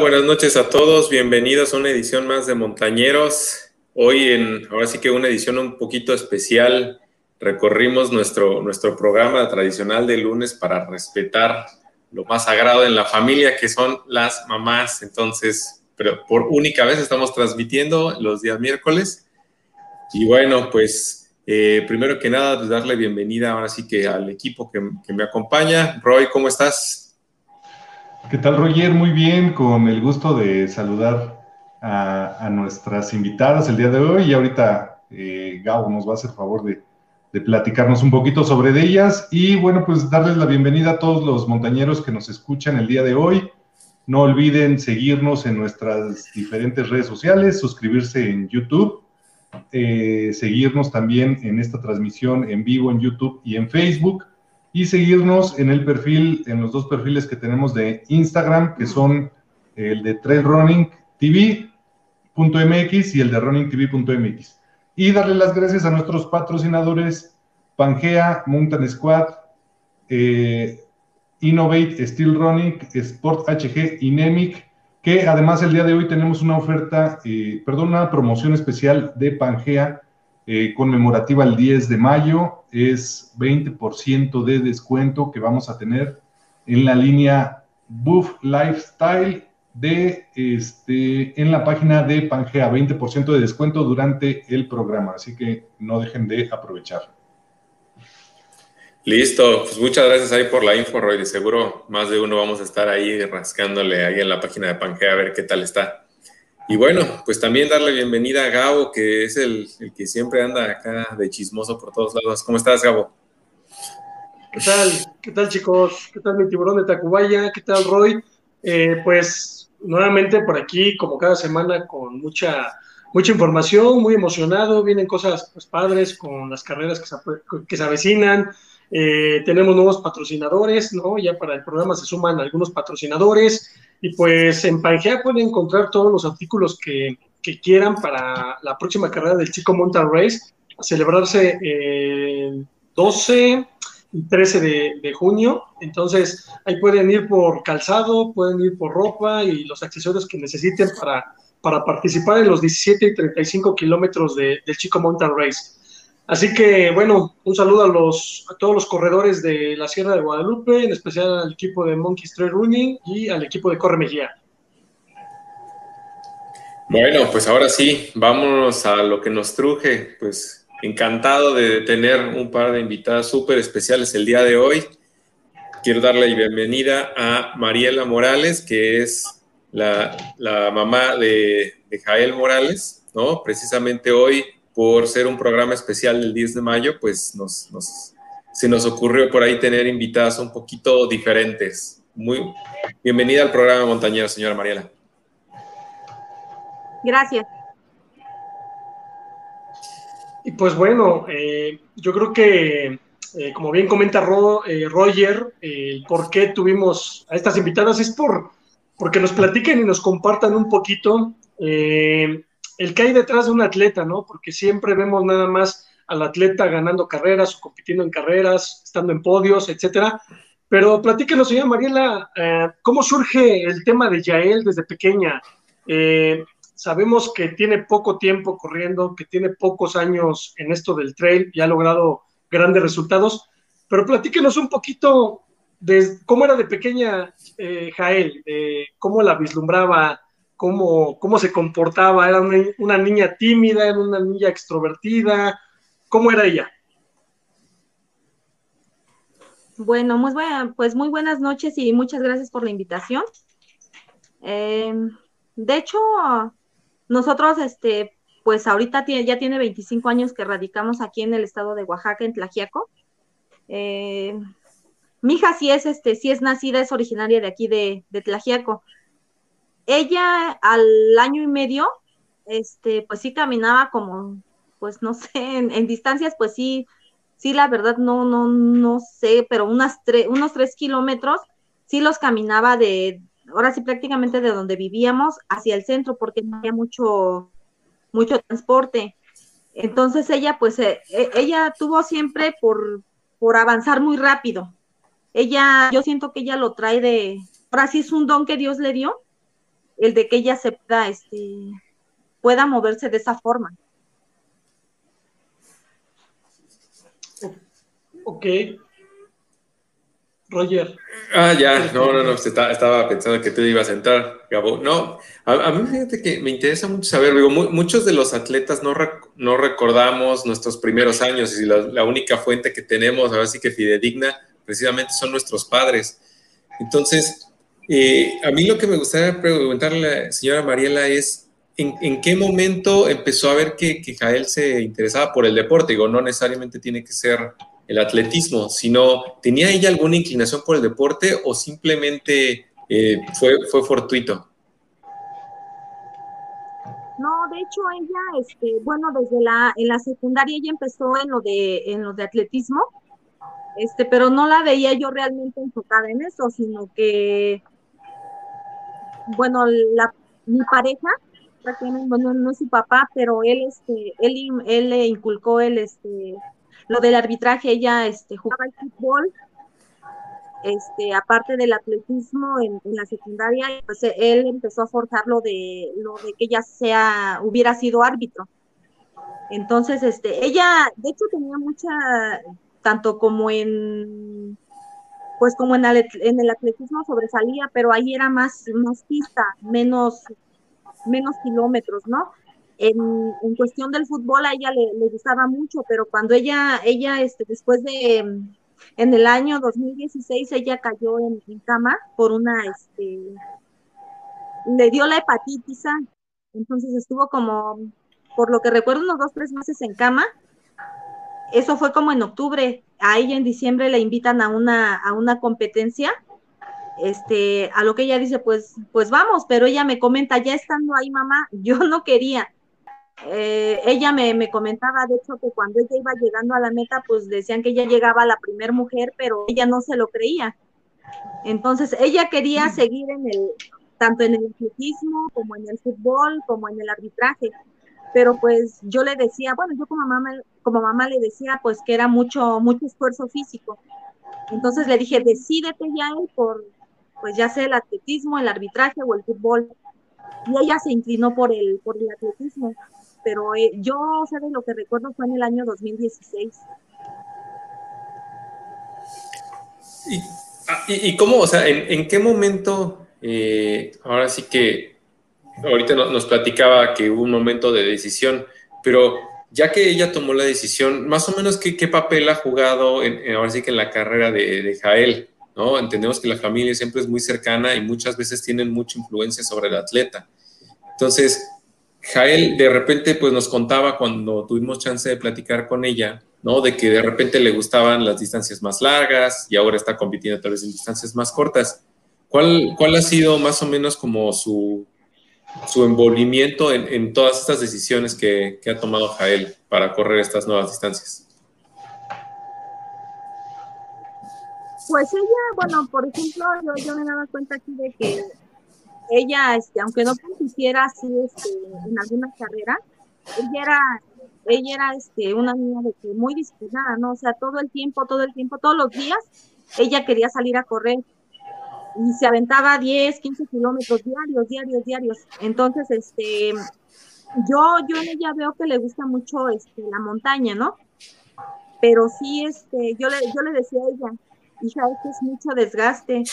Buenas noches a todos. Bienvenidos a una edición más de Montañeros. Hoy en, ahora sí que una edición un poquito especial. Recorrimos nuestro, nuestro programa tradicional de lunes para respetar lo más sagrado en la familia, que son las mamás. Entonces, pero por única vez estamos transmitiendo los días miércoles. Y bueno, pues eh, primero que nada, pues darle bienvenida ahora sí que al equipo que, que me acompaña. Roy, ¿cómo estás? ¿Qué tal, Roger? Muy bien, con el gusto de saludar a, nuestras invitadas el día de hoy y ahorita eh, Gabo nos va a hacer favor de, platicarnos un poquito sobre ellas y bueno, pues darles la bienvenida a todos los montañeros que nos escuchan el día de hoy. No olviden seguirnos en nuestras diferentes redes sociales, suscribirse en YouTube, eh, seguirnos también en esta transmisión en vivo en YouTube y en Facebook y seguirnos en el perfil, en los dos perfiles que tenemos de Instagram, que son el de trailrunningtv.mx y el de runningtv.mx. Y darle las gracias a nuestros patrocinadores Pangea, Mountain Squad, eh, Innovate, Steel Running, Sport HG y Nemic, que además el día de hoy tenemos una oferta, eh, perdón, una promoción especial de Pangea eh, conmemorativa el 10 de mayo, es 20% de descuento que vamos a tener en la línea Buff Lifestyle de este en la página de Pangea, 20% de descuento durante el programa, así que no dejen de aprovechar. Listo, pues muchas gracias ahí por la info, Roy. Seguro más de uno vamos a estar ahí rascándole ahí en la página de Pangea a ver qué tal está. Y bueno, pues también darle bienvenida a Gabo, que es el, que siempre anda acá de chismoso por todos lados. ¿Cómo estás, Gabo? ¿Qué tal? ¿Qué tal, chicos? ¿Qué tal mi tiburón de Tacubaya? ¿Qué tal, Roy? Eh, pues nuevamente por aquí, como cada semana, con mucha, mucha información, muy emocionado. Vienen cosas pues, padres con las carreras que se, que se avecinan. Eh, tenemos nuevos patrocinadores, ¿no? Ya para el programa se suman algunos patrocinadores. Y pues en Pangea pueden encontrar todos los artículos que, quieran para la próxima carrera del Chico Mountain Race, a celebrarse el 12 y 13 de, junio. Entonces ahí pueden ir por calzado, pueden ir por ropa y los accesorios que necesiten para, para participar en los 17 y 35 kilómetros del Chico Mountain Race. Así que, bueno, un saludo a, todos los corredores de la Sierra de Guadalupe, en especial al equipo de Monkey Trail Running y al equipo de Corre Mejía. Bueno, pues ahora sí, vámonos a lo que nos truje. Pues encantado de tener un par de invitadas súper especiales el día de hoy. Quiero darle la bienvenida a Mariela Morales, que es la, mamá de, de Jael Morales, ¿no? Precisamente hoy por ser un programa especial del 10 de mayo, pues nos, se nos ocurrió por ahí tener invitadas un poquito diferentes. Muy bienvenida al programa Montañero, señora Mariela. Gracias. Y pues bueno, eh, yo creo que, eh, como bien comenta eh, Roger, el por qué tuvimos a estas invitadas es por porque nos platiquen y nos compartan un poquito el que hay detrás de un atleta, ¿no? Porque siempre vemos nada más al atleta ganando carreras o compitiendo en carreras, estando en podios, etcétera. Pero platíquenos, señora Mariela, eh, ¿cómo surge el tema de Yael desde pequeña? Eh, sabemos que tiene poco tiempo corriendo, que tiene pocos años en esto del trail y ha logrado grandes resultados, pero platíquenos un poquito de cómo era de pequeña eh, Jael, cómo la vislumbraba, cómo, se comportaba, era una, niña tímida, era una niña extrovertida, ¿cómo era ella? Bueno, muy buena, pues muy buenas noches y muchas gracias por la invitación. Em, de hecho, nosotros, este, pues ahorita ya tiene 25 años que radicamos aquí en el estado de Oaxaca, en Tlajiaco. Em, mi hija sí es, este, sí es nacida, es originaria de aquí de, de ella al año y medio, este, pues sí caminaba como, pues no sé, en, distancias, pues sí, sí, la verdad no, no, no sé, pero unas unos tres kilómetros, sí los caminaba de, ahora sí prácticamente de donde vivíamos hacia el centro, porque no había mucho, mucho transporte. Entonces ella, pues, eh, e, ella tuvo siempre por, por avanzar muy rápido. Ella, yo siento que ella lo trae de, ahora sí es un don que Dios le dio, el de que ella se pueda, este, pueda moverse de esa forma. Ok. Roger. Ah, ya, no, no, no, estaba pensando que te ibas a entrar, Gabo. No, a, mí fíjate que me interesa mucho saber, digo, muchos de los atletas no, no recordamos nuestros primeros años y la, única fuente que tenemos, ahora sí que fidedigna, precisamente son nuestros padres. Entonces, eh, a mí lo que me gustaría preguntarle a la señora Mariela es, ¿en, qué momento empezó a ver que, Jael se interesaba por el deporte? Digo, no necesariamente tiene que ser el atletismo, sino ¿tenía ella alguna inclinación por el deporte o simplemente eh, fue, fue fortuito? No, de hecho ella, este, bueno, desde la, en la secundaria ella empezó en lo de, en lo de atletismo, este, pero no la veía yo realmente enfocada en eso, sino que, bueno, la, mi pareja, bueno, no es su papá, pero él, este, él, él le inculcó el, este, lo del arbitraje, ella este, jugaba el fútbol, este, aparte del atletismo en, la secundaria, pues él empezó a forjar lo de, lo de que ella sea, hubiera sido árbitro. Entonces, este, ella, de hecho, tenía mucha, tanto como en, pues como en, en el atletismo sobresalía, pero ahí era más, más pista, menos, menos kilómetros, ¿no? en, en, cuestión del fútbol a ella le, gustaba mucho, pero cuando ella, ella, este, después de, en el año 2016, ella cayó en, cama por una, este, le dio la hepatitis entonces estuvo como, por lo que recuerdo, unos dos, tres meses en cama. Eso fue como en octubre. A ella en diciembre le invitan a una, a una competencia este, a lo que ella dice, pues, pues vamos, pero ella me comenta, ya estando ahí, mamá, yo no quería, eh, ella me, comentaba, de hecho, que cuando ella iba llegando a la meta, pues decían que ella llegaba la primer mujer, pero ella no se lo creía. Entonces, ella quería seguir en el, tanto en el atletismo, como en el fútbol, como en el arbitraje. Pero pues yo le decía, bueno, yo como mamá, como mamá le decía, pues que era mucho, mucho esfuerzo físico. Entonces le dije, decídete ya por, pues ya sea el atletismo, el arbitraje o el fútbol. Y ella se inclinó por el, por el atletismo pero eh, yo, de lo que recuerdo fue en el año 2016. Ah, ¿Y, y, cómo, o sea, en, qué momento, eh, ahora sí que, ahorita nos, platicaba que hubo un momento de decisión, pero ya que ella tomó la decisión, más o menos qué, qué papel ha jugado, en, ahora sí que en la carrera de, de Jael, ¿no? Entendemos que la familia siempre es muy cercana y muchas veces tienen mucha influencia sobre el atleta. Entonces, Jael de repente pues nos contaba cuando tuvimos chance de platicar con ella, ¿no? De que de repente le gustaban las distancias más largas y ahora está compitiendo tal vez en distancias más cortas. ¿Cuál, cuál ha sido más o menos como su, su envolvimiento en, todas estas decisiones que, ha tomado Jael para correr estas nuevas distancias? Pues ella, bueno, por ejemplo, yo, yo me daba cuenta aquí de que ella, este, aunque no compitiera así este, en alguna carrera, ella era, ella era este, una niña de que muy disciplinada, ¿no? O sea, todo el tiempo, todo el tiempo, todos los días, ella quería salir a correr y se aventaba 10, 15 kilómetros diarios, diarios, diarios. Entonces, este, yo, yo en ella veo que le gusta mucho este, la montaña, ¿no? Pero sí, este, yo le, yo le decía a ella, hija, es es mucho desgaste,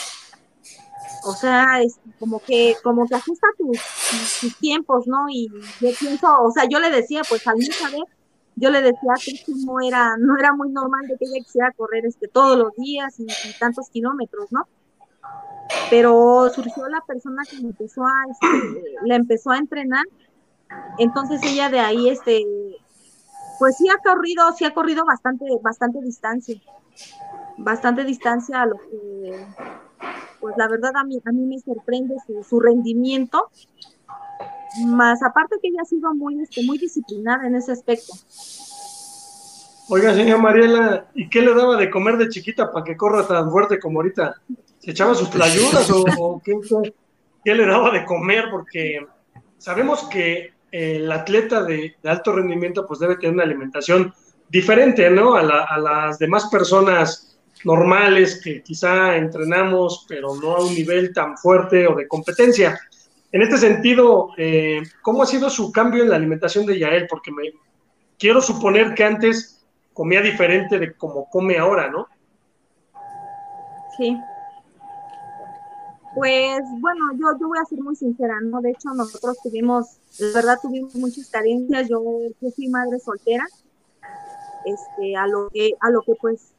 o sea, es como que, como que ajusta tus, tiempos, ¿no? Y yo pienso, o sea, yo le decía, pues al no saber, yo le decía que no era, no era muy normal de que ella quisiera correr este todos los días y, tantos kilómetros, ¿no? Pero surgió la persona que empezó a, este, la empezó a entrenar, entonces ella de ahí, este, pues sí ha corrido, sí ha corrido bastante, bastante distancia, bastante distancia a lo que pues la verdad a mí, a mí me sorprende su, rendimiento, más aparte que ella ha sido muy, este, muy disciplinada en ese aspecto. Oiga, señora Mariela, ¿y qué le daba de comer de chiquita para que corra tan fuerte como ahorita? ¿Se echaba sus playudas o, qué, le daba de comer? Porque sabemos que el atleta de, alto rendimiento pues debe tener una alimentación diferente, ¿no? A, a las demás personas normales que quizá entrenamos, pero no a un nivel tan fuerte o de competencia. en este sentido, eh, ¿cómo ha sido su cambio en la alimentación de Yael? Porque me quiero suponer que antes comía diferente de como come ahora, ¿no? Sí. Pues bueno, yo, yo voy a ser muy sincera, ¿no? De hecho, nosotros tuvimos, la verdad tuvimos muchas carencias, yo, fui madre soltera, este, a lo que, a lo que pues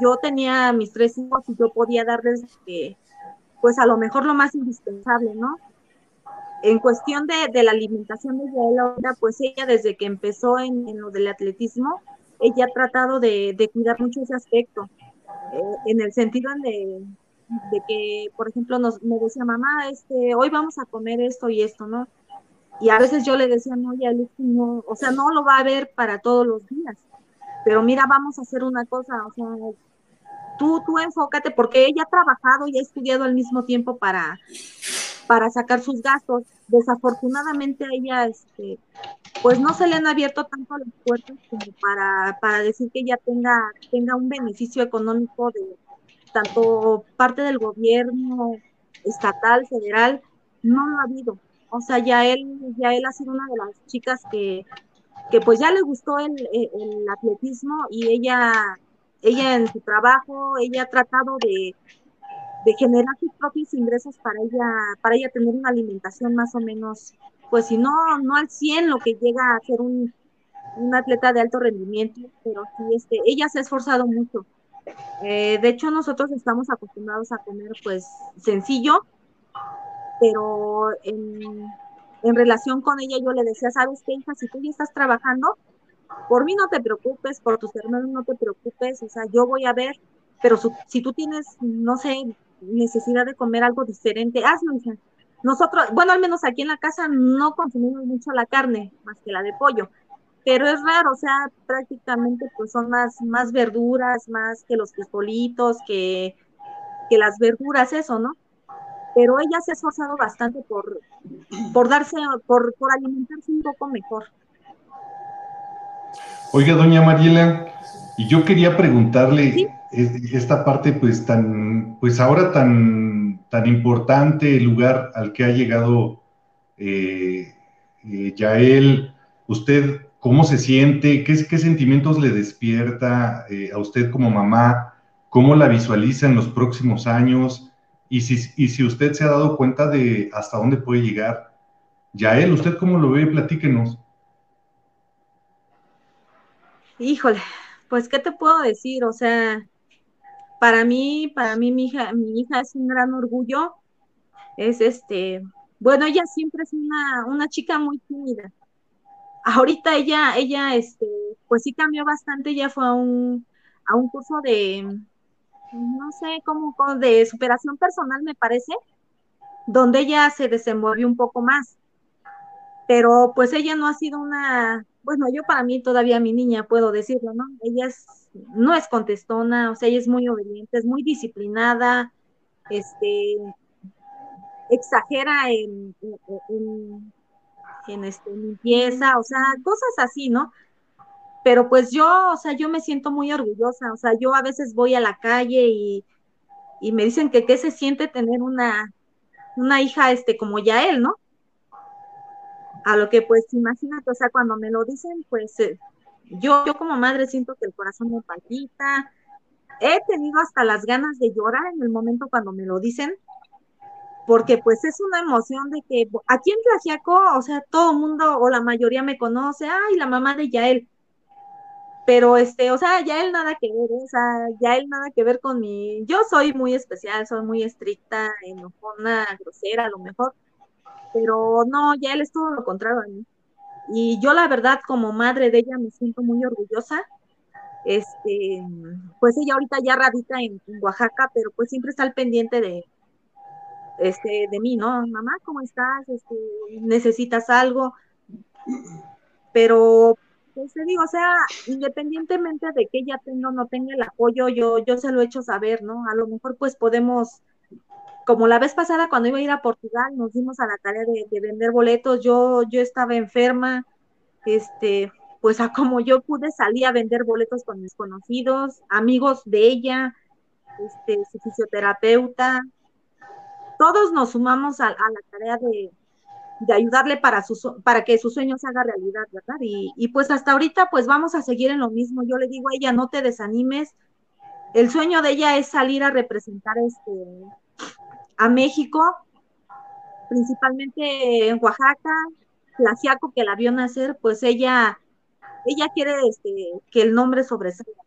yo tenía mis tres hijos y yo podía darles, eh, pues a lo mejor lo más indispensable, ¿no? En cuestión de, la alimentación de ella, pues ella desde que empezó en, lo del atletismo, ella ha tratado de, cuidar mucho ese aspecto, eh, en el sentido de, de que, por ejemplo, nos, me decía mamá, este, hoy vamos a comer esto y esto, ¿no? Y a veces yo le decía, no, ya no, o sea, no lo va a ver para todos los días, pero mira, vamos a hacer una cosa, o sea, tú, tú enfócate, porque ella ha trabajado y ha estudiado al mismo tiempo para, para sacar sus gastos. Desafortunadamente a ella, este, pues no se le han abierto tanto las puertas como para, para decir que ella tenga, tenga un beneficio económico de, tanto parte del gobierno estatal, federal, no lo ha habido. O sea, ya él, ya él ha sido una de las chicas que, que pues ya le gustó el, el, atletismo y ella, ella en su trabajo, ella ha tratado de, de generar sus propios ingresos para ella, para ella tener una alimentación más o menos, pues si no, no al 100 lo que llega a ser un, un atleta de alto rendimiento, pero sí, este, ella se ha esforzado mucho. Eh, de hecho, nosotros estamos acostumbrados a comer pues sencillo, pero en, relación con ella yo le decía, ¿sabes qué, hija? Si tú ya estás trabajando, por mí no te preocupes, por tus hermanos no te preocupes, o sea, yo voy a ver, pero si tú tienes, no sé, necesidad de comer algo diferente, hazlo, hija. Nosotros, bueno, al menos aquí en la casa no consumimos mucho la carne, más que la de pollo pero es raro, o sea, prácticamente pues son más, más verduras, más que los frijolitos, que, que las verduras, eso, ¿no? Pero ella se ha esforzado bastante por, por darse, por, por alimentarse un poco mejor. Oiga, doña Mariela, y yo quería preguntarle esta parte, pues tan, pues ahora tan, tan importante el lugar al que ha llegado eh, eh, Yael, usted ¿Cómo se siente? ¿Qué, sentimientos le despierta eh, a usted como mamá? ¿Cómo la visualiza en los próximos años? Y si, usted se ha dado cuenta de hasta dónde puede llegar. Ya él, ¿usted cómo lo ve? Platíquenos. Híjole, pues qué te puedo decir, o sea, para mí, para mí mi hija, mi hija es un gran orgullo. Es este, bueno, ella siempre es una, una chica muy tímida ahorita ella, ella, este, pues sí cambió bastante, ella fue a un, a un curso de, no sé, como de superación personal, me parece, donde ella se desenvolvió un poco más. Pero pues ella no ha sido una, bueno, yo para mí todavía mi niña puedo decirlo, ¿no? Ella es, no es contestona, o sea, ella es muy obediente, es muy disciplinada, este, exagera en este, limpieza, o sea, cosas así, ¿no? Pero pues yo, o sea, yo me siento muy orgullosa, o sea, yo a veces voy a la calle y, y me dicen que qué se siente tener una, una hija, este, como ya él, ¿no? A lo que pues imagínate, o sea, cuando me lo dicen, pues eh, yo, yo como madre siento que el corazón me palpita, he tenido hasta las ganas de llorar en el momento cuando me lo dicen, porque pues es una emoción de que aquí en Tlaxiaco, o sea, todo el mundo o la mayoría me conoce, ay, la mamá de Yael, pero este, o sea, Yael nada que ver, o sea, Yael nada que ver con mi, yo soy muy especial, soy muy estricta, enojona, grosera a lo mejor, pero no, Yael es todo lo contrario a mí. Y yo la verdad como madre de ella me siento muy orgullosa. Este, pues ella ahorita ya radica en Oaxaca, pero pues siempre está al pendiente de, este, de mí, ¿no? Mamá, ¿cómo estás? Este, ¿Necesitas algo? Pero, pues te digo, o sea, independientemente de que ella tenga o no tenga el apoyo, yo, yo se lo he hecho saber, ¿no? A lo mejor pues podemos, como la vez pasada cuando iba a ir a Portugal, nos dimos a la tarea de, vender boletos, yo, yo estaba enferma, este, pues a como yo pude salir a vender boletos con mis conocidos, amigos de ella, este, su fisioterapeuta, todos nos sumamos a, la tarea de, ayudarle para, para que su sueño se haga realidad, ¿verdad? Y, y pues hasta ahorita pues vamos a seguir en lo mismo. Yo le digo a ella, no te desanimes. El sueño de ella es salir a representar este, a México, principalmente en Oaxaca, Tlaxiaco, que la vio nacer, pues ella, ella quiere este, que el nombre sobresalga.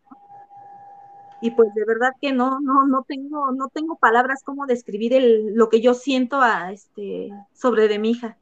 Y pues de verdad que no, no, no tengo, no tengo palabras como describir el, lo que yo siento a, este, sobre de mi hija.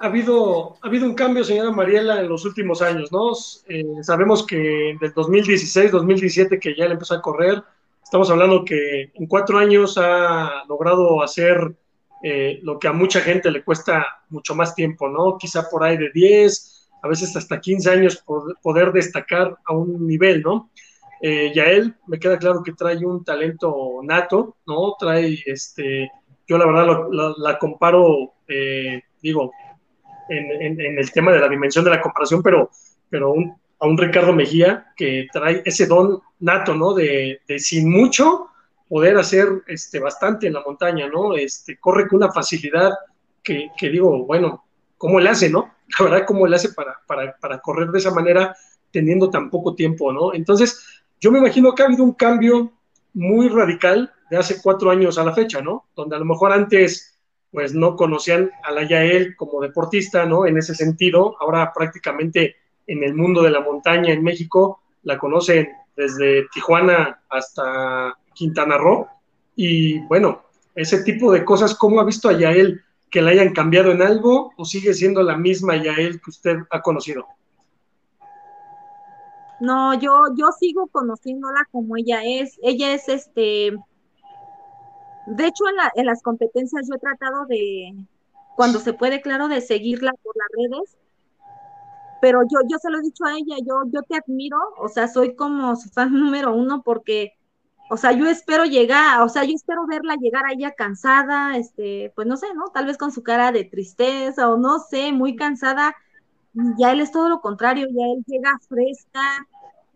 Ha habido, ha habido un cambio, señora Mariela, en los últimos años, ¿no? Eh, sabemos que del 2016, 2017, que ya le empezó a correr, estamos hablando que en cuatro años ha logrado hacer eh, lo que a mucha gente le cuesta mucho más tiempo, ¿no? Quizá por ahí de 10, a veces hasta 15 años poder destacar a un nivel, ¿no? Eh, Yael, me queda claro que trae un talento nato, ¿no? Trae, este, yo la verdad la comparo, eh, digo, en, el tema de la dimensión de la comparación, pero, pero a un Ricardo Mejía que trae ese don nato, ¿no? De, de sin mucho poder hacer este, bastante en la montaña, ¿no? Este, corre con una facilidad que, digo, bueno, ¿cómo le hace, no? La verdad, ¿cómo le hace para, para, correr de esa manera teniendo tan poco tiempo, ¿no? Entonces, yo me imagino que ha habido un cambio muy radical de hace cuatro años a la fecha, ¿no? Donde a lo mejor antes, pues no conocían a la Yael como deportista, ¿no? En ese sentido, ahora prácticamente en el mundo de la montaña en México la conocen desde Tijuana hasta Quintana Roo. Y bueno, ese tipo de cosas, ¿cómo ha visto a Yael que la hayan cambiado en algo o sigue siendo la misma Yael que usted ha conocido? No, yo, yo sigo conociéndola como ella es. Ella es este. De hecho, en, en las competencias yo he tratado de, cuando se puede, claro, de seguirla por las redes. Pero yo, yo se lo he dicho a ella, yo, yo te admiro, o sea, soy como su fan número uno porque o sea, yo espero llegar, o sea, yo espero verla llegar a ella cansada, este, pues no sé, ¿no? Tal vez con su cara de tristeza o no sé, muy cansada. Ya él es todo lo contrario, ya él llega fresca,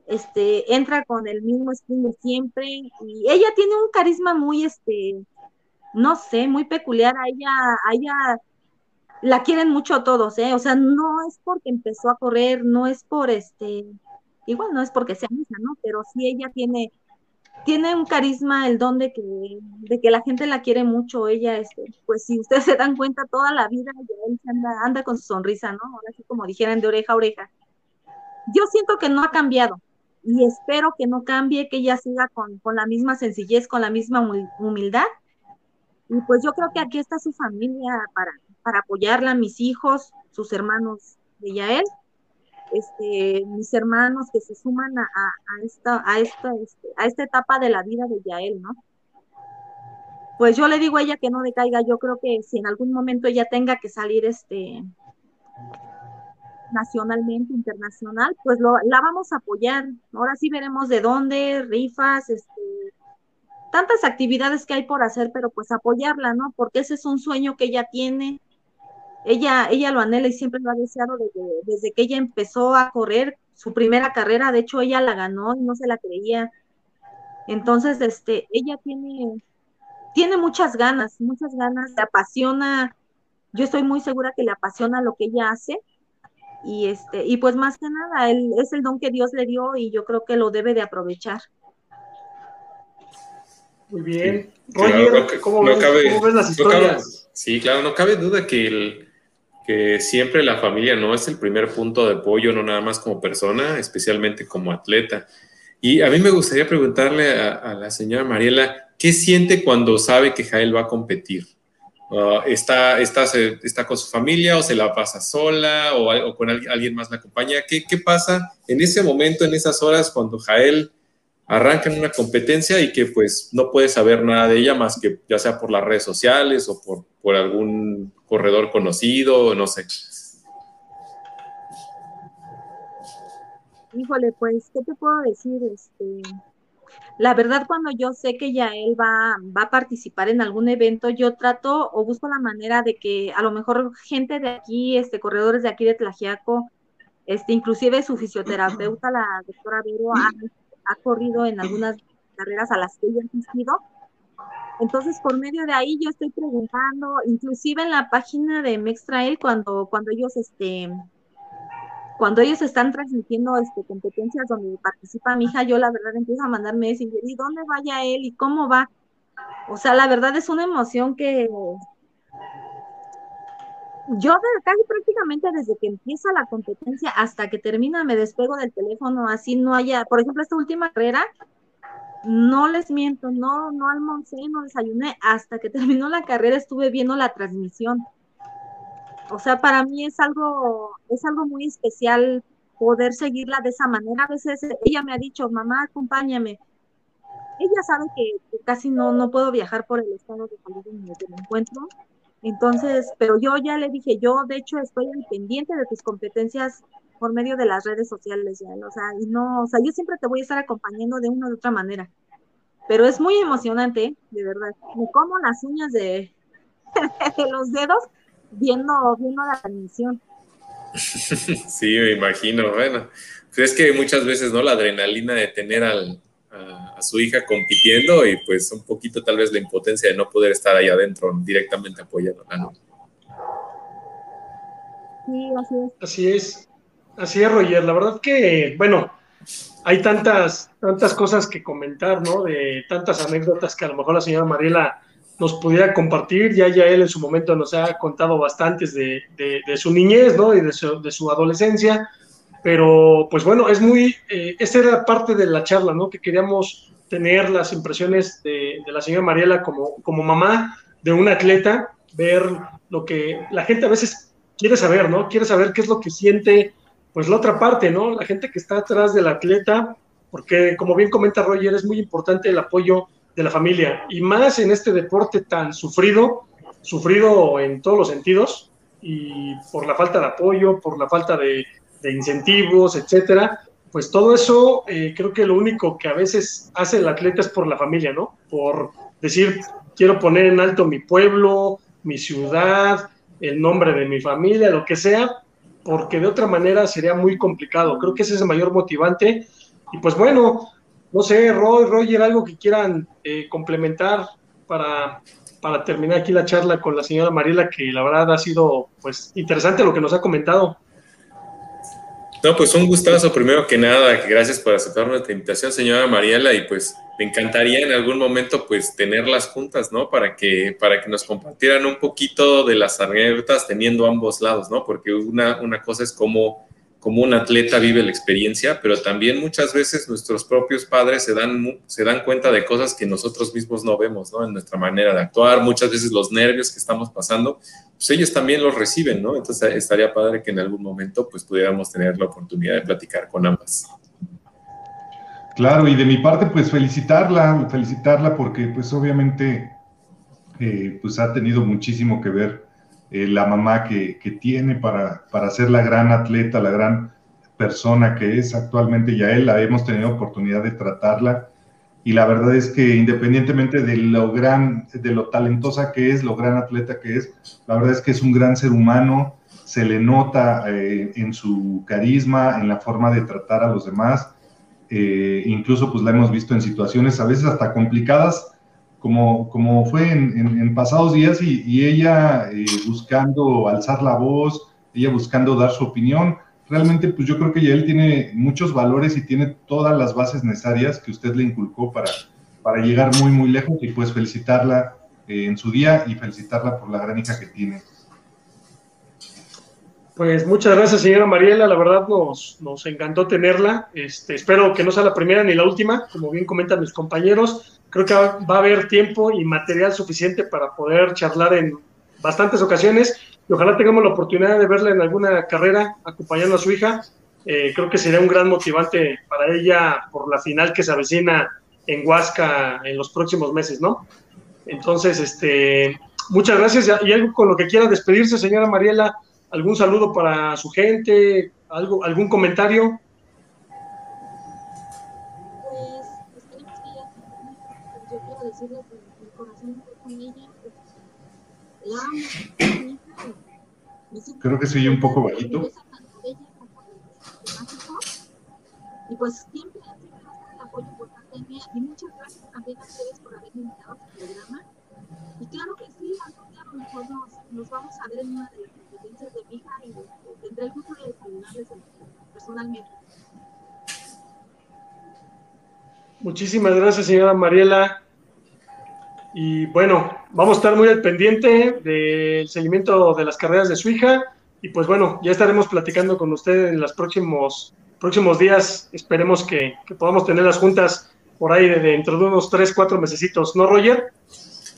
este, entra con el mismo estilo siempre y ella tiene un carisma muy, este, no sé, muy peculiar. A ella, a ella la quieren mucho todos, ¿eh? O sea, no es porque empezó a correr, no es por, este, igual no es porque sea misa, ¿no? Pero sí ella tiene tiene un carisma, el don de que, de que la gente la quiere mucho. Ella, este, pues si ustedes se dan cuenta, toda la vida anda, anda con su sonrisa, ¿no? Ahora sí como dijeran de oreja a oreja. Yo siento que no ha cambiado y espero que no cambie, que ella siga con, con la misma sencillez, con la misma humildad. Y pues yo creo que aquí está su familia para, para apoyarla, mis hijos, sus hermanos de Yael este, mis hermanos que se suman a, esta, a, esta, este, a esta etapa de la vida de Yael, ¿no? Pues yo le digo a ella que no decaiga, yo creo que si en algún momento ella tenga que salir este nacionalmente, internacional, pues lo, la vamos a apoyar. Ahora sí veremos de dónde, rifas, este, tantas actividades que hay por hacer, pero pues apoyarla, ¿no? Porque ese es un sueño que ella tiene, ella, ella lo anhela y siempre lo ha deseado desde, que ella empezó a correr su primera carrera, de hecho ella la ganó y no se la creía. Entonces, este, ella tiene, tiene muchas ganas, muchas ganas, le apasiona, yo estoy muy segura que le apasiona lo que ella hace. Y este, y pues más que nada, él, es el don que Dios le dio y yo creo que lo debe de aprovechar. Muy bien. ¿cómo, ves, las historias? sí, claro, no cabe duda que el, que siempre la familia no es el primer punto de apoyo, no nada más como persona, especialmente como atleta. Y a mí me gustaría preguntarle a, la señora Mariela, ¿qué siente cuando sabe que Jael va a competir? Uh, ¿está, está, ¿Está con su familia o se la pasa sola o, con alguien, más la acompaña? ¿Qué, ¿Qué, pasa en ese momento, en esas horas, cuando Jael arranca en una competencia y que pues no puede saber nada de ella más que ya sea por las redes sociales o por, por algún corredor conocido, no sé. Híjole, pues, ¿qué te puedo decir? Este, la verdad, cuando yo sé que ya él va, va a participar en algún evento, yo trato o busco la manera de que a lo mejor gente de aquí, este, corredores de aquí de Tlajiaco, este, inclusive su fisioterapeuta, la doctora Vero, ha, corrido en algunas carreras a las que ella ha asistido, Entonces, por medio de ahí yo estoy preguntando, inclusive en la página de Mextrail, cuando, cuando ellos, este, cuando ellos están transmitiendo este, competencias donde participa mi hija, yo la verdad empiezo a mandarme ese ¿y dónde vaya él? ¿Y cómo va? O sea, la verdad es una emoción que yo casi prácticamente desde que empieza la competencia hasta que termina me despego del teléfono, así no haya, por ejemplo, esta última carrera, no les miento, no, no almorcé, no desayuné, hasta que terminó la carrera estuve viendo la transmisión. O sea, para mí es algo, es algo muy especial poder seguirla de esa manera. A veces ella me ha dicho, mamá, acompáñame. Ella sabe que, casi no, no puedo viajar por el estado de salud en el encuentro. Entonces, pero yo ya le dije, yo de hecho estoy pendiente de tus competencias por medio de las redes sociales, ya, o sea, y no, o sea, yo siempre te voy a estar acompañando de una u otra manera. Pero es muy emocionante, de verdad. Me como las uñas de, los dedos viendo, viendo la transmisión. Sí, me imagino. Bueno, pues es que muchas veces, ¿no? La adrenalina de tener al, a, su hija compitiendo y pues un poquito tal vez la impotencia de no poder estar ahí adentro directamente apoyándola, ¿no? Sí, así es. Así es. Así es, Roger. La verdad que, bueno, hay tantas, tantas cosas que comentar, ¿no? De tantas anécdotas que a lo mejor la señora Mariela nos pudiera compartir. Ya, ya él en su momento nos ha contado bastantes de, de, su niñez, ¿no? Y de su, de su, adolescencia. Pero, pues bueno, es muy, eh, esta era parte de la charla, ¿no? Que queríamos tener las impresiones de, de la señora Mariela como, como mamá de un atleta, ver lo que la gente a veces quiere saber, ¿no? Quiere saber qué es lo que siente pues la otra parte, ¿no? La gente que está atrás del atleta, porque como bien comenta Roger, es muy importante el apoyo de la familia y más en este deporte tan sufrido, sufrido en todos los sentidos y por la falta de apoyo, por la falta de, incentivos, etcétera, pues todo eso eh, creo que lo único que a veces hace el atleta es por la familia, ¿no? Por decir, quiero poner en alto mi pueblo, mi ciudad, el nombre de mi familia, lo que sea, porque de otra manera sería muy complicado. Creo que ese es el mayor motivante. Y pues bueno, no sé, Roy, Roger, algo que quieran eh, complementar para, para terminar aquí la charla con la señora Mariela, que la verdad ha sido pues interesante lo que nos ha comentado. No, pues un gustazo primero que nada, gracias por aceptar nuestra invitación, señora Mariela, y pues me encantaría en algún momento pues tenerlas juntas, ¿no? Para que, para que nos compartieran un poquito de las anécdotas teniendo ambos lados, ¿no? Porque una, una cosa es como, como un atleta vive la experiencia, pero también muchas veces nuestros propios padres se dan, se dan cuenta de cosas que nosotros mismos no vemos, ¿no? En nuestra manera de actuar, muchas veces los nervios que estamos pasando, pues ellos también los reciben, ¿no? Entonces estaría padre que en algún momento pues pudiéramos tener la oportunidad de platicar con ambas. Claro, y de mi parte, pues felicitarla, felicitarla porque pues obviamente eh, pues ha tenido muchísimo que ver eh, la mamá que, tiene para, para, ser la gran atleta, la gran persona que es actualmente ya él, la hemos tenido oportunidad de tratarla. Y la verdad es que independientemente de lo gran, de lo talentosa que es, lo gran atleta que es, la verdad es que es un gran ser humano, se le nota eh, en su carisma, en la forma de tratar a los demás, eh, incluso pues la hemos visto en situaciones a veces hasta complicadas, como, como fue en, pasados días y, ella eh, buscando alzar la voz, ella buscando dar su opinión. Realmente pues yo creo que él tiene muchos valores y tiene todas las bases necesarias que usted le inculcó para, para llegar muy, muy lejos y pues felicitarla eh, en su día y felicitarla por la gran hija que tiene. Pues muchas gracias, señora Mariela. La verdad nos, nos encantó tenerla. Este, espero que no sea la primera ni la última, como bien comentan mis compañeros. Creo que va a haber tiempo y material suficiente para poder charlar en bastantes ocasiones y ojalá tengamos la oportunidad de verla en alguna carrera acompañando a su hija. Eh, creo que sería un gran motivante para ella por la final que se avecina en Huasca en los próximos meses, ¿no? Entonces, este, muchas gracias y algo con lo que quiera despedirse, señora Mariela algún saludo para su gente, algo, algún comentario. Pues yo quiero decirle que el corazón con ella, Creo que soy un poco bajito. Y pues siempre, siempre va a estar el apoyo importante pandemia y muchas gracias también a ustedes por haberme invitado a este programa. Y claro que sí, algún día a lo mejor nos, nos vamos a ver en una de las de mi y tendré el gusto de personalmente. Muchísimas gracias, señora Mariela. Y bueno, vamos a estar muy al pendiente del seguimiento de las carreras de su hija. Y pues bueno, ya estaremos platicando con usted en los próximos, próximos días. Esperemos que, que podamos tener las juntas por ahí de, dentro de unos tres, cuatro mesecitos, ¿no, Roger?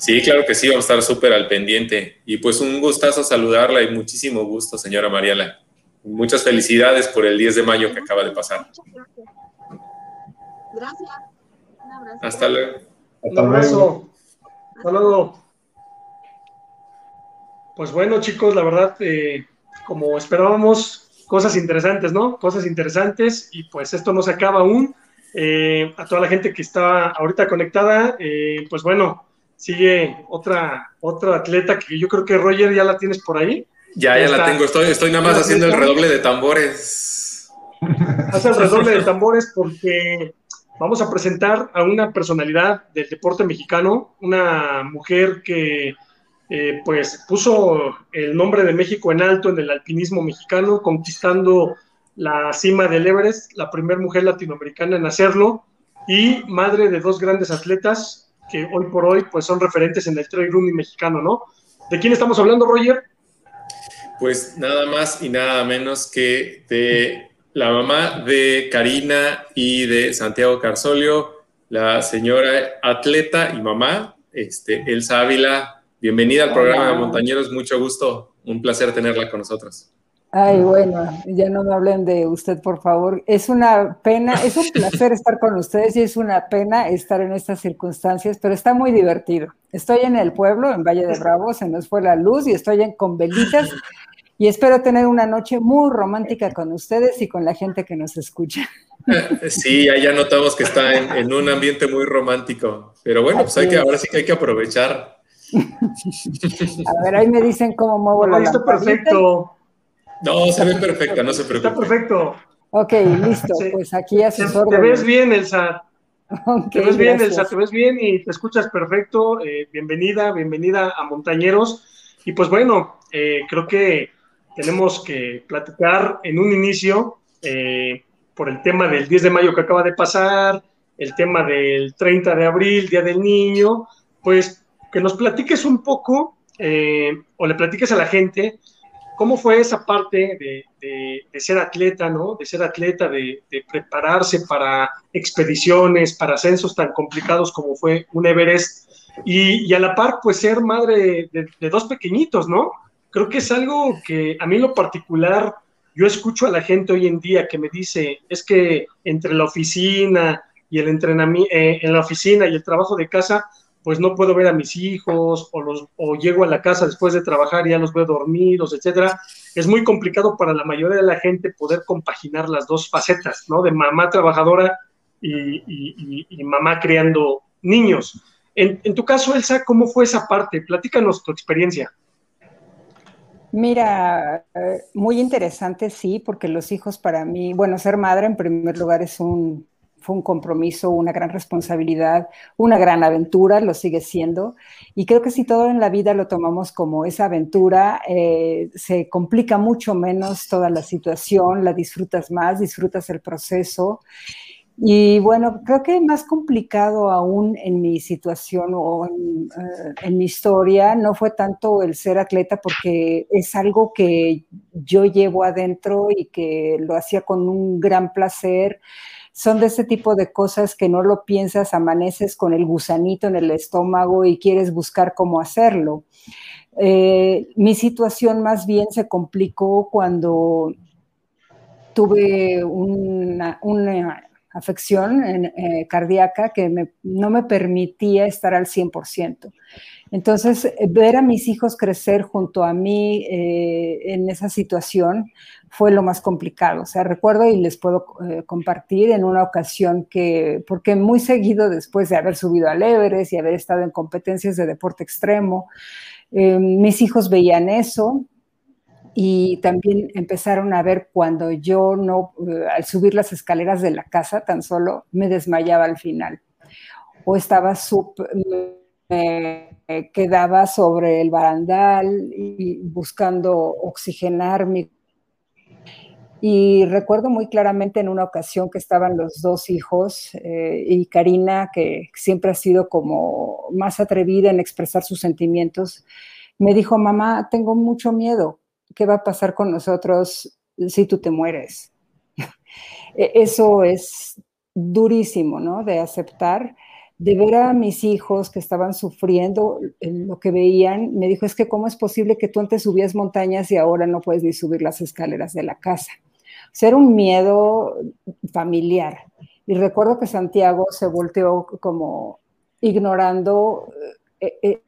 Sí, claro que sí, vamos a estar súper al pendiente. Y pues un gustazo saludarla y muchísimo gusto, señora Mariela. Muchas felicidades por el 10 de mayo que acaba de pasar. Gracias. Un abrazo. Hasta luego. Hasta Un abrazo. luego. Hasta luego. Pues bueno, chicos, la verdad, eh, como esperábamos, cosas interesantes, ¿no? Cosas interesantes y pues esto no se acaba aún. Eh, a toda la gente que está ahorita conectada, eh, pues bueno, sigue otra, otra atleta que yo creo que Roger ya la tienes por ahí. Ya, ya Ya la tengo. Estoy, estoy nada más ¿Ya haciendo el redoble de tambores. Hace el redoble de tambores porque vamos a presentar a una personalidad del deporte mexicano, una mujer que eh, pues puso el nombre de México en alto en el alpinismo mexicano, conquistando la cima del Everest, la primera mujer latinoamericana en hacerlo y madre de dos grandes atletas que hoy por hoy pues son referentes en el trail running mexicano, ¿no? ¿De quién estamos hablando, Roger? Pues nada más y nada menos que de la mamá de Karina y de Santiago Carsolio, la señora atleta y mamá, este, Elsa Ávila. Bienvenida al programa de Hola. Montañeros, mucho gusto, un placer tenerla con nosotros. Ay, bueno, ya no me hablen de usted, por favor. Es una pena, es un placer estar con ustedes y es una pena estar en estas circunstancias, pero está muy divertido. Estoy en el pueblo, en Valle de Bravo, se nos fue la luz y estoy en, con velitas y espero tener una noche muy romántica con ustedes y con la gente que nos escucha. Sí, ya, ya notamos que está en, en un ambiente muy romántico, pero bueno, pues hay que, ahora sí que hay que aprovechar. A ver, ahí me dicen cómo muevo la Ahí está perfecto, No, se ve perfecta, no se está preocupe. perfecto. Ok, listo, Sí. pues aquí a sus te ves bien, Elsa. Ok, Te ves bien, gracias. Elsa, te ves bien y te escuchas perfecto. Eh, bienvenida, bienvenida a Montañeros. Y pues bueno, eh, creo que tenemos que platicar en un inicio eh, por el tema del 10 de mayo que acaba de pasar, el tema del 30 de abril, Día del Niño, pues que nos platiques un poco eh, o le platiques a la gente cómo fue esa parte de, ser atleta, ¿no? De ser atleta, de, prepararse para expediciones, para ascensos tan complicados como fue un Everest, y, y a la par, pues ser madre de, dos pequeñitos, ¿no? Creo que es algo que a mí lo particular, yo escucho a la gente hoy en día que me dice, es que entre la oficina y el entrenamiento, en la oficina y el trabajo de casa, pues no puedo ver a mis hijos o, los, o llego a la casa después de trabajar y ya los veo dormidos, etcétera. Es muy complicado para la mayoría de la gente poder compaginar las dos facetas, ¿no? De mamá trabajadora y, mamá criando niños. En, en tu caso, Elsa, ¿cómo fue esa parte? Platícanos tu experiencia. Mira, eh, muy interesante, sí, porque los hijos para mí, bueno, ser madre en primer lugar es un, fue un compromiso, una gran responsabilidad, una gran aventura, lo sigue siendo. Y creo que si todo en la vida lo tomamos como esa aventura, eh, se complica mucho menos toda la situación, la disfrutas más, disfrutas el proceso. Y bueno, creo que más complicado aún en mi situación o en, en, mi historia no fue tanto el ser atleta porque es algo que yo llevo adentro y que lo hacía con un gran placer. Son de ese tipo de cosas que no lo piensas, amaneces con el gusanito en el estómago y quieres buscar cómo hacerlo. Eh, mi situación más bien se complicó cuando tuve una, una afección en, eh, cardíaca que no me permitía estar al 100%. Entonces, ver a mis hijos crecer junto a mí eh, en esa situación fue lo más complicado. O sea, recuerdo y les puedo eh, compartir en una ocasión que, porque muy seguido después de haber subido al Everest y haber estado en competencias de deporte extremo, eh, mis hijos veían eso, y también empezaron a ver cuando yo no, uh, al subir las escaleras de la casa, tan solo me desmayaba al final. o estaba súper, quedaba sobre el barandal y buscando oxigenarme. Y recuerdo muy claramente en una ocasión que estaban los dos hijos eh, y Karina, que siempre ha sido como más atrevida en expresar sus sentimientos, me dijo, mamá, tengo mucho miedo. ¿Qué va a pasar con nosotros si tú te mueres? E-, eso es durísimo, ¿no? De aceptar de ver a mis hijos que estaban sufriendo lo que veían, me dijo, es que cómo es posible que tú antes subías montañas y ahora no puedes ni subir las escaleras de la casa. O sea, un miedo familiar. Y recuerdo que Santiago se volteó como ignorando eh, eh,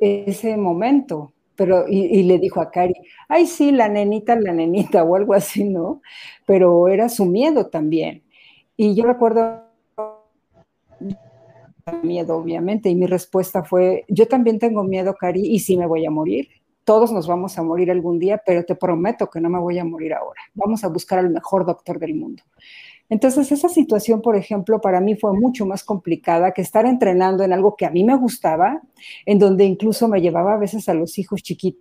ese momento, pero y, le dijo a Cari, ay sí, la nenita, la nenita o algo así, ¿no? Pero era su miedo también. Y yo recuerdo miedo, obviamente, y mi respuesta fue, yo también tengo miedo, Cari, y sí me voy a morir. Todos nos vamos a morir algún día, pero te prometo que no me voy a morir ahora. Vamos a buscar al mejor doctor del mundo. Entonces, esa situación, por ejemplo, para mí fue mucho más complicada que estar entrenando en algo que a mí me gustaba, en donde incluso me llevaba a veces a los hijos chiquitos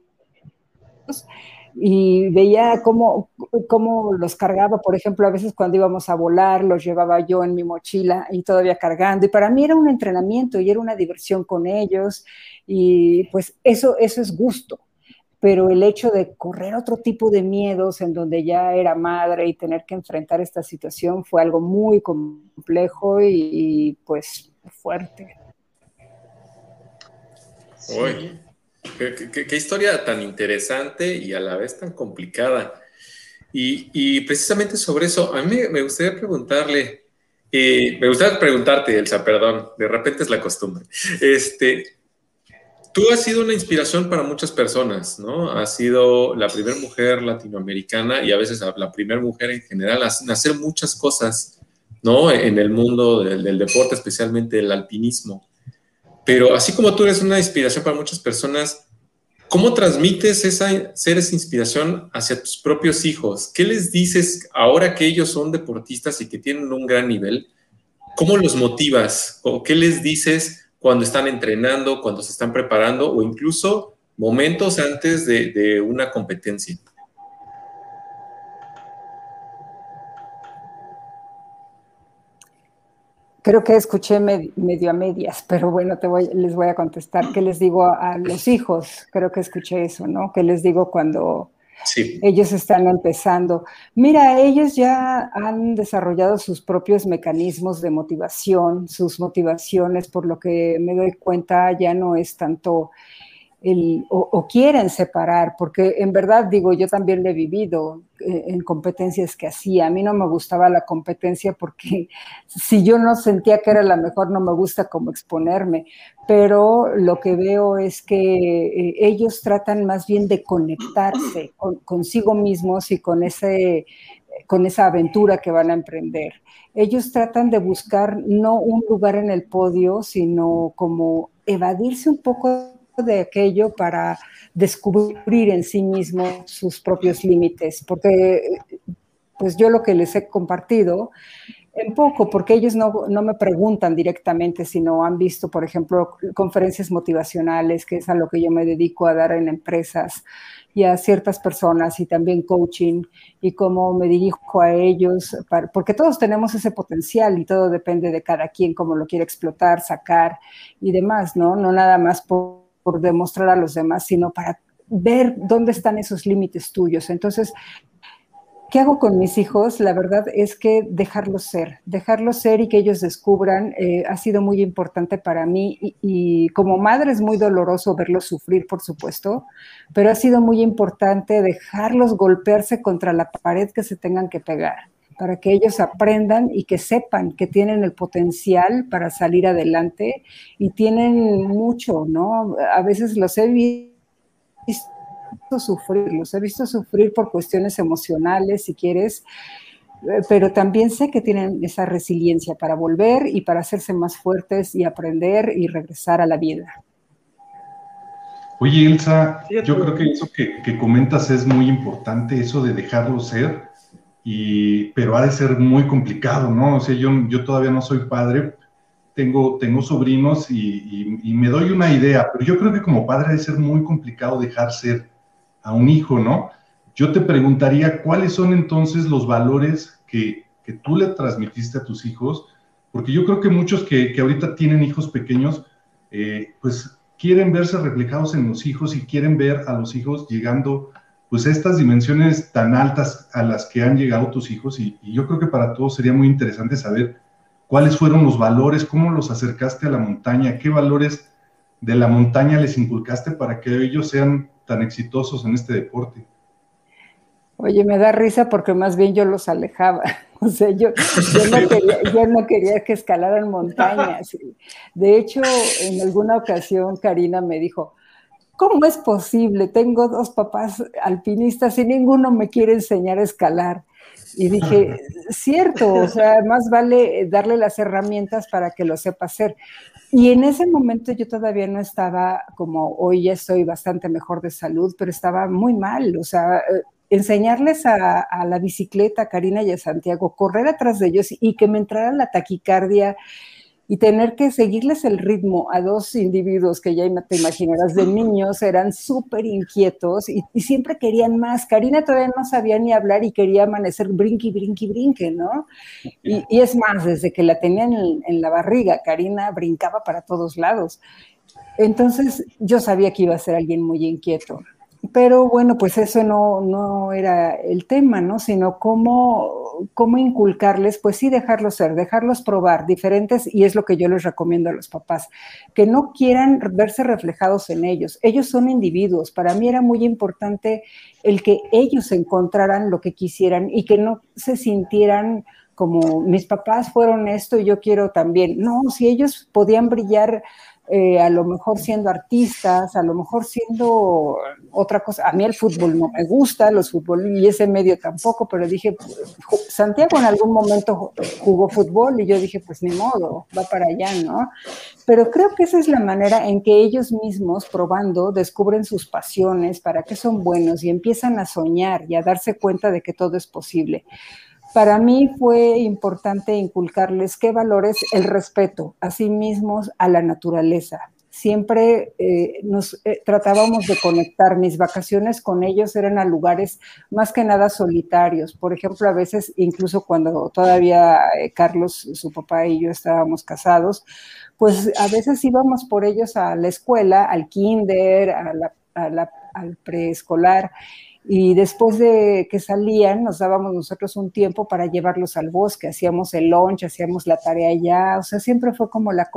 y veía cómo, cómo los cargaba, por ejemplo, a veces cuando íbamos a volar, los llevaba yo en mi mochila y todavía cargando, y para mí era un entrenamiento y era una diversión con ellos, y pues eso, eso es gusto, pero el hecho de correr otro tipo de miedos en donde ya era madre y tener que enfrentar esta situación fue algo muy complejo y, pues fuerte. Sí. Qué, historia tan interesante y a la vez tan complicada. Y, precisamente sobre eso, a mí me gustaría preguntarle, eh, me gustaría preguntarte, Elsa, perdón, de repente es la costumbre. Este, tú has sido una inspiración para muchas personas, ¿no? Has sido la primera mujer latinoamericana y a veces la primera mujer en general a hacer muchas cosas, ¿no? En el mundo del, del deporte, especialmente el alpinismo. Pero así como tú eres una inspiración para muchas personas, ¿cómo transmites esa, ser esa inspiración hacia tus propios hijos? ¿Qué les dices ahora que ellos son deportistas y que tienen un gran nivel? ¿Cómo los motivas? ¿O qué les dices cuando están entrenando, cuando se están preparando o incluso momentos antes de, una competencia? Creo que escuché medio a medias, pero bueno, les voy a contestar. ¿Qué les digo a, los hijos? Creo que escuché eso, ¿no? ¿Qué les digo cuando ellos están empezando? Mira, ellos ya han desarrollado sus propios mecanismos de motivación, sus motivaciones, por lo que me doy cuenta, ya no es tanto o, quieren separar, porque en verdad digo, yo también lo he vivido eh, en competencias que hacía. A mí no me gustaba la competencia porque si yo no sentía que era la mejor, no me gusta como exponerme, pero lo que veo es que eh, ellos tratan más bien de conectarse consigo mismos y con ese con esa aventura que van a emprender. Ellos tratan de buscar no un lugar en el podio, sino como evadirse un poco de aquello para descubrir en sí mismo sus propios límites, porque pues yo lo que les he compartido en poco, porque ellos no, no, me preguntan directamente, sino han visto, por ejemplo, conferencias motivacionales, que es a lo que yo me dedico a dar en empresas y a ciertas personas, y también coaching, y cómo me dirijo a ellos, porque todos tenemos ese potencial y todo depende de cada quien, cómo lo quiere explotar, sacar y demás, ¿no? No nada más por por demostrar a los demás, sino para ver dónde están esos límites tuyos. Entonces, ¿qué hago con mis hijos? La verdad es que dejarlos ser, dejarlos ser y que ellos descubran eh, ha sido muy importante para mí y, y, como madre es muy doloroso verlos sufrir, por supuesto, pero ha sido muy importante dejarlos golpearse contra la pared que se tengan que pegar para que ellos aprendan y que sepan que tienen el potencial para salir adelante y tienen mucho, ¿no? A veces los he visto sufrir, los he visto sufrir por cuestiones emocionales, si quieres, eh, pero también sé que tienen esa resiliencia para volver y para hacerse más fuertes y aprender y regresar a la vida. Oye, Elsa, yo creo que eso que, que comentas es muy importante, eso de dejarlo ser y, pero ha de ser muy complicado, ¿no? O sea, yo, yo todavía no soy padre, tengo, tengo sobrinos y, y, me doy una idea, pero yo creo que como padre debe ser muy complicado dejar ser a un hijo, ¿no? Yo te preguntaría cuáles son entonces los valores que, que tú le transmitiste a tus hijos, porque yo creo que muchos que, que ahorita tienen hijos pequeños, eh, pues quieren verse reflejados en los hijos y quieren ver a los hijos llegando pues estas dimensiones tan altas a las que han llegado tus hijos y, y yo creo que para todos sería muy interesante saber cuáles fueron los valores, cómo los acercaste a la montaña, qué valores de la montaña les inculcaste para que ellos sean tan exitosos en este deporte. Oye, me da risa porque más bien yo los alejaba. O sea, yo, no, quería, que escalaran montañas. De hecho, en alguna ocasión Karina me dijo, ¿cómo es posible? Tengo dos papás alpinistas y ninguno me quiere enseñar a escalar. Y dije, cierto, o sea, más vale darle las herramientas para que lo sepa hacer. Y en ese momento yo todavía no estaba como hoy ya estoy bastante mejor de salud, pero estaba muy mal, o sea, enseñarles a, la bicicleta, a Karina y a Santiago, correr atrás de ellos y que me entrara la taquicardia y tener que seguirles el ritmo a dos individuos que ya te imaginarás de niños, eran súper inquietos y, siempre querían más. Karina todavía no sabía ni hablar y quería amanecer brinqui, brinqui, brinque, ¿no? Y, es más, desde que la tenían en, en la barriga, Karina brincaba para todos lados. Entonces yo sabía que iba a ser alguien muy inquieto pero bueno, pues eso no, no era el tema, ¿no? Sino cómo, cómo inculcarles, pues sí, dejarlos ser, dejarlos probar diferentes, y es lo que yo les recomiendo a los papás, que no quieran verse reflejados en ellos. Ellos son individuos. Para mí era muy importante el que ellos encontraran lo que quisieran y que no se sintieran como mis papás fueron esto y yo quiero también. No, si ellos podían brillar eh, a lo mejor siendo artistas, a lo mejor siendo otra cosa. A mí el fútbol no me gusta, los fútbol y ese medio tampoco, pero dije, Santiago en algún momento jugó fútbol y yo dije, pues ni modo, va para allá, ¿no? Pero creo que esa es la manera en que ellos mismos, probando, descubren sus pasiones, para qué son buenos y empiezan a soñar y a darse cuenta de que todo es posible para mí fue importante inculcarles qué valores el respeto a sí mismos, a la naturaleza. Siempre eh, nos eh, tratábamos de conectar. Mis vacaciones con ellos eran a lugares más que nada solitarios. Por ejemplo, a veces, incluso cuando todavía eh, Carlos, su papá y yo estábamos casados, pues a veces íbamos por ellos a la escuela, al kinder, al preescolar y después de que salían, nos dábamos nosotros un tiempo para llevarlos al bosque, hacíamos el lunch, hacíamos la tarea allá, o sea, siempre fue como la,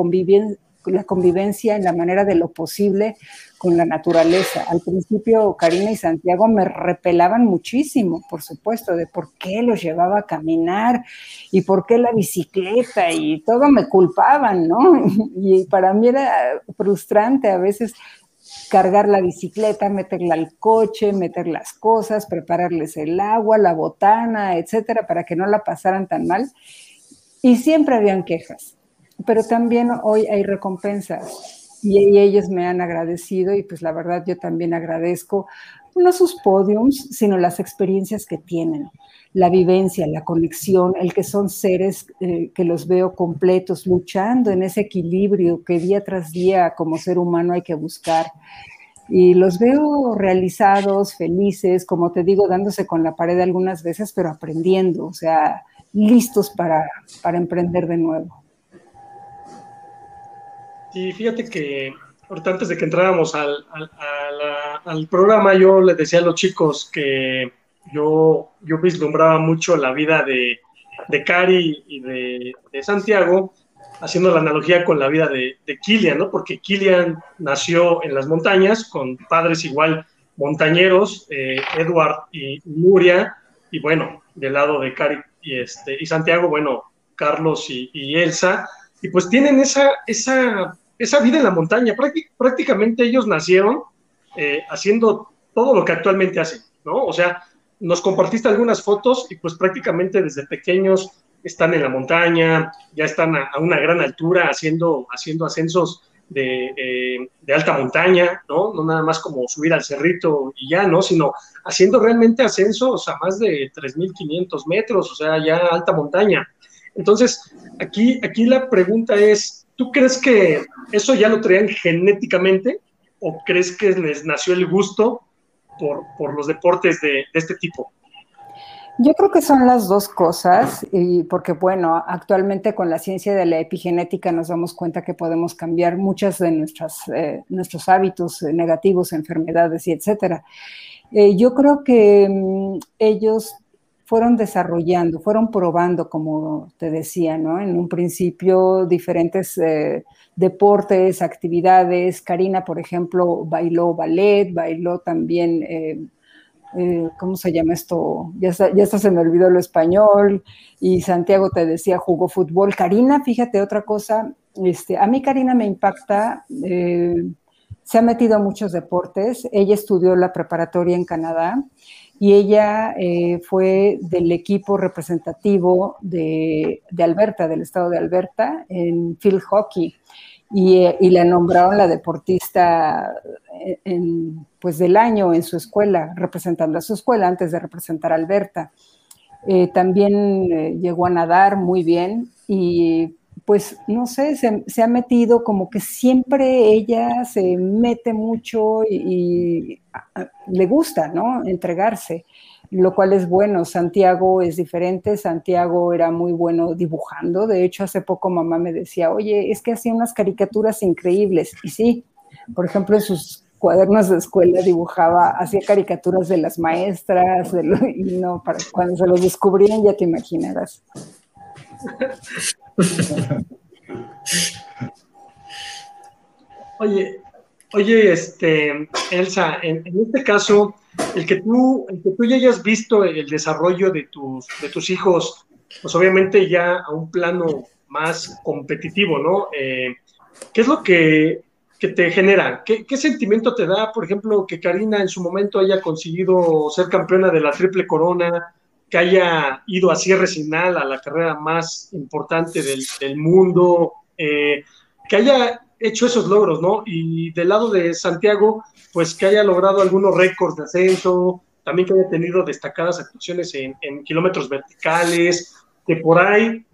la convivencia en la manera de lo posible con la naturaleza. Al principio, Karina y Santiago me repelaban muchísimo, por supuesto, de por qué los llevaba a caminar y por qué la bicicleta y todo me culpaban, ¿no? Y para mí era frustrante a veces cargar la bicicleta, meterla al coche, meter las cosas, prepararles el agua, la botana, etcétera, para que no la pasaran tan mal. Y siempre habían quejas, pero también hoy hay recompensas y, ellos me han agradecido y pues la verdad yo también agradezco no sus podiums, sino las experiencias que tienen la vivencia, la conexión, el que son seres eh, que los veo completos, luchando en ese equilibrio que día tras día como ser humano hay que buscar. Y los veo realizados, felices, como te digo, dándose con la pared algunas veces, pero aprendiendo, o sea, listos para, para emprender de nuevo. Sí, fíjate que ahorita antes de que entráramos al, al, al programa, yo les decía a los chicos que yo, yo vislumbraba mucho la vida de, de Cari y de, Santiago, haciendo la analogía con la vida de, de Kilian, ¿no? Porque Kilian nació en las montañas con padres igual montañeros, eh, Edward y Nuria, y bueno, del lado de Cari y, este, y Santiago, bueno, Carlos y, Elsa, y pues tienen esa, esa, esa vida en la montaña. prácticamente ellos nacieron eh, haciendo todo lo que actualmente hacen, ¿no? O sea, nos compartiste algunas fotos y pues prácticamente desde pequeños están en la montaña, ya están a, una gran altura haciendo, haciendo ascensos de, eh, de, alta montaña, ¿no? No nada más como subir al cerrito y ya, ¿no? Sino haciendo realmente ascensos a más de 3.500 metros, o sea, ya alta montaña. Entonces, aquí, aquí la pregunta es, ¿tú crees que eso ya lo traían genéticamente o crees que les nació el gusto por, por los deportes de, este tipo? Yo creo que son las dos cosas, y porque bueno, actualmente con la ciencia de la epigenética nos damos cuenta que podemos cambiar muchas de eh, nuestros hábitos negativos, enfermedades y etcétera. Eh, yo creo que mm, ellos fueron desarrollando, fueron probando, como te decía, ¿no? En un principio diferentes eh, deportes, actividades. Karina, por ejemplo, bailó ballet, bailó también eh, ¿cómo se llama esto? Ya, ya se me olvidó lo español, y Santiago te decía, jugó fútbol. Karina, fíjate otra cosa, este, a mí Karina me impacta, eh, se ha metido a muchos deportes, ella estudió la preparatoria en Canadá y ella eh, fue del equipo representativo de, de, Alberta, del estado de Alberta, en field hockey. Y, y la nombraron la deportista en, pues del año en su escuela, representando a su escuela antes de representar a Alberta. Eh, también eh, llegó a nadar muy bien y pues no sé, se, ha metido como que siempre ella se mete mucho y, le gusta, ¿no? Entregarse, lo cual es bueno. Santiago es diferente, Santiago era muy bueno dibujando, de hecho hace poco mamá me decía, oye, es que hacía unas caricaturas increíbles y sí, por ejemplo, en sus cuadernos de escuela dibujaba, hacía caricaturas de las maestras, y no, para cuando se los descubrían ya te imaginarás. Oye, oye, este, Elsa, en, este caso, el que tú, el que tú ya hayas visto el desarrollo de tus, de tus hijos, pues obviamente ya a un plano más competitivo, ¿no? Eh, ¿Qué es lo que que te genera? ¿Qué, sentimiento te da, por ejemplo, que Karina en su momento haya conseguido ser campeona de la triple corona, que haya ido a cierre final a la carrera más importante del, mundo, eh, que haya hecho esos logros, ¿no? Y del lado de Santiago, pues que haya logrado algunos récords de ascenso, también que haya tenido destacadas actuaciones en, en kilómetros verticales, que por ahí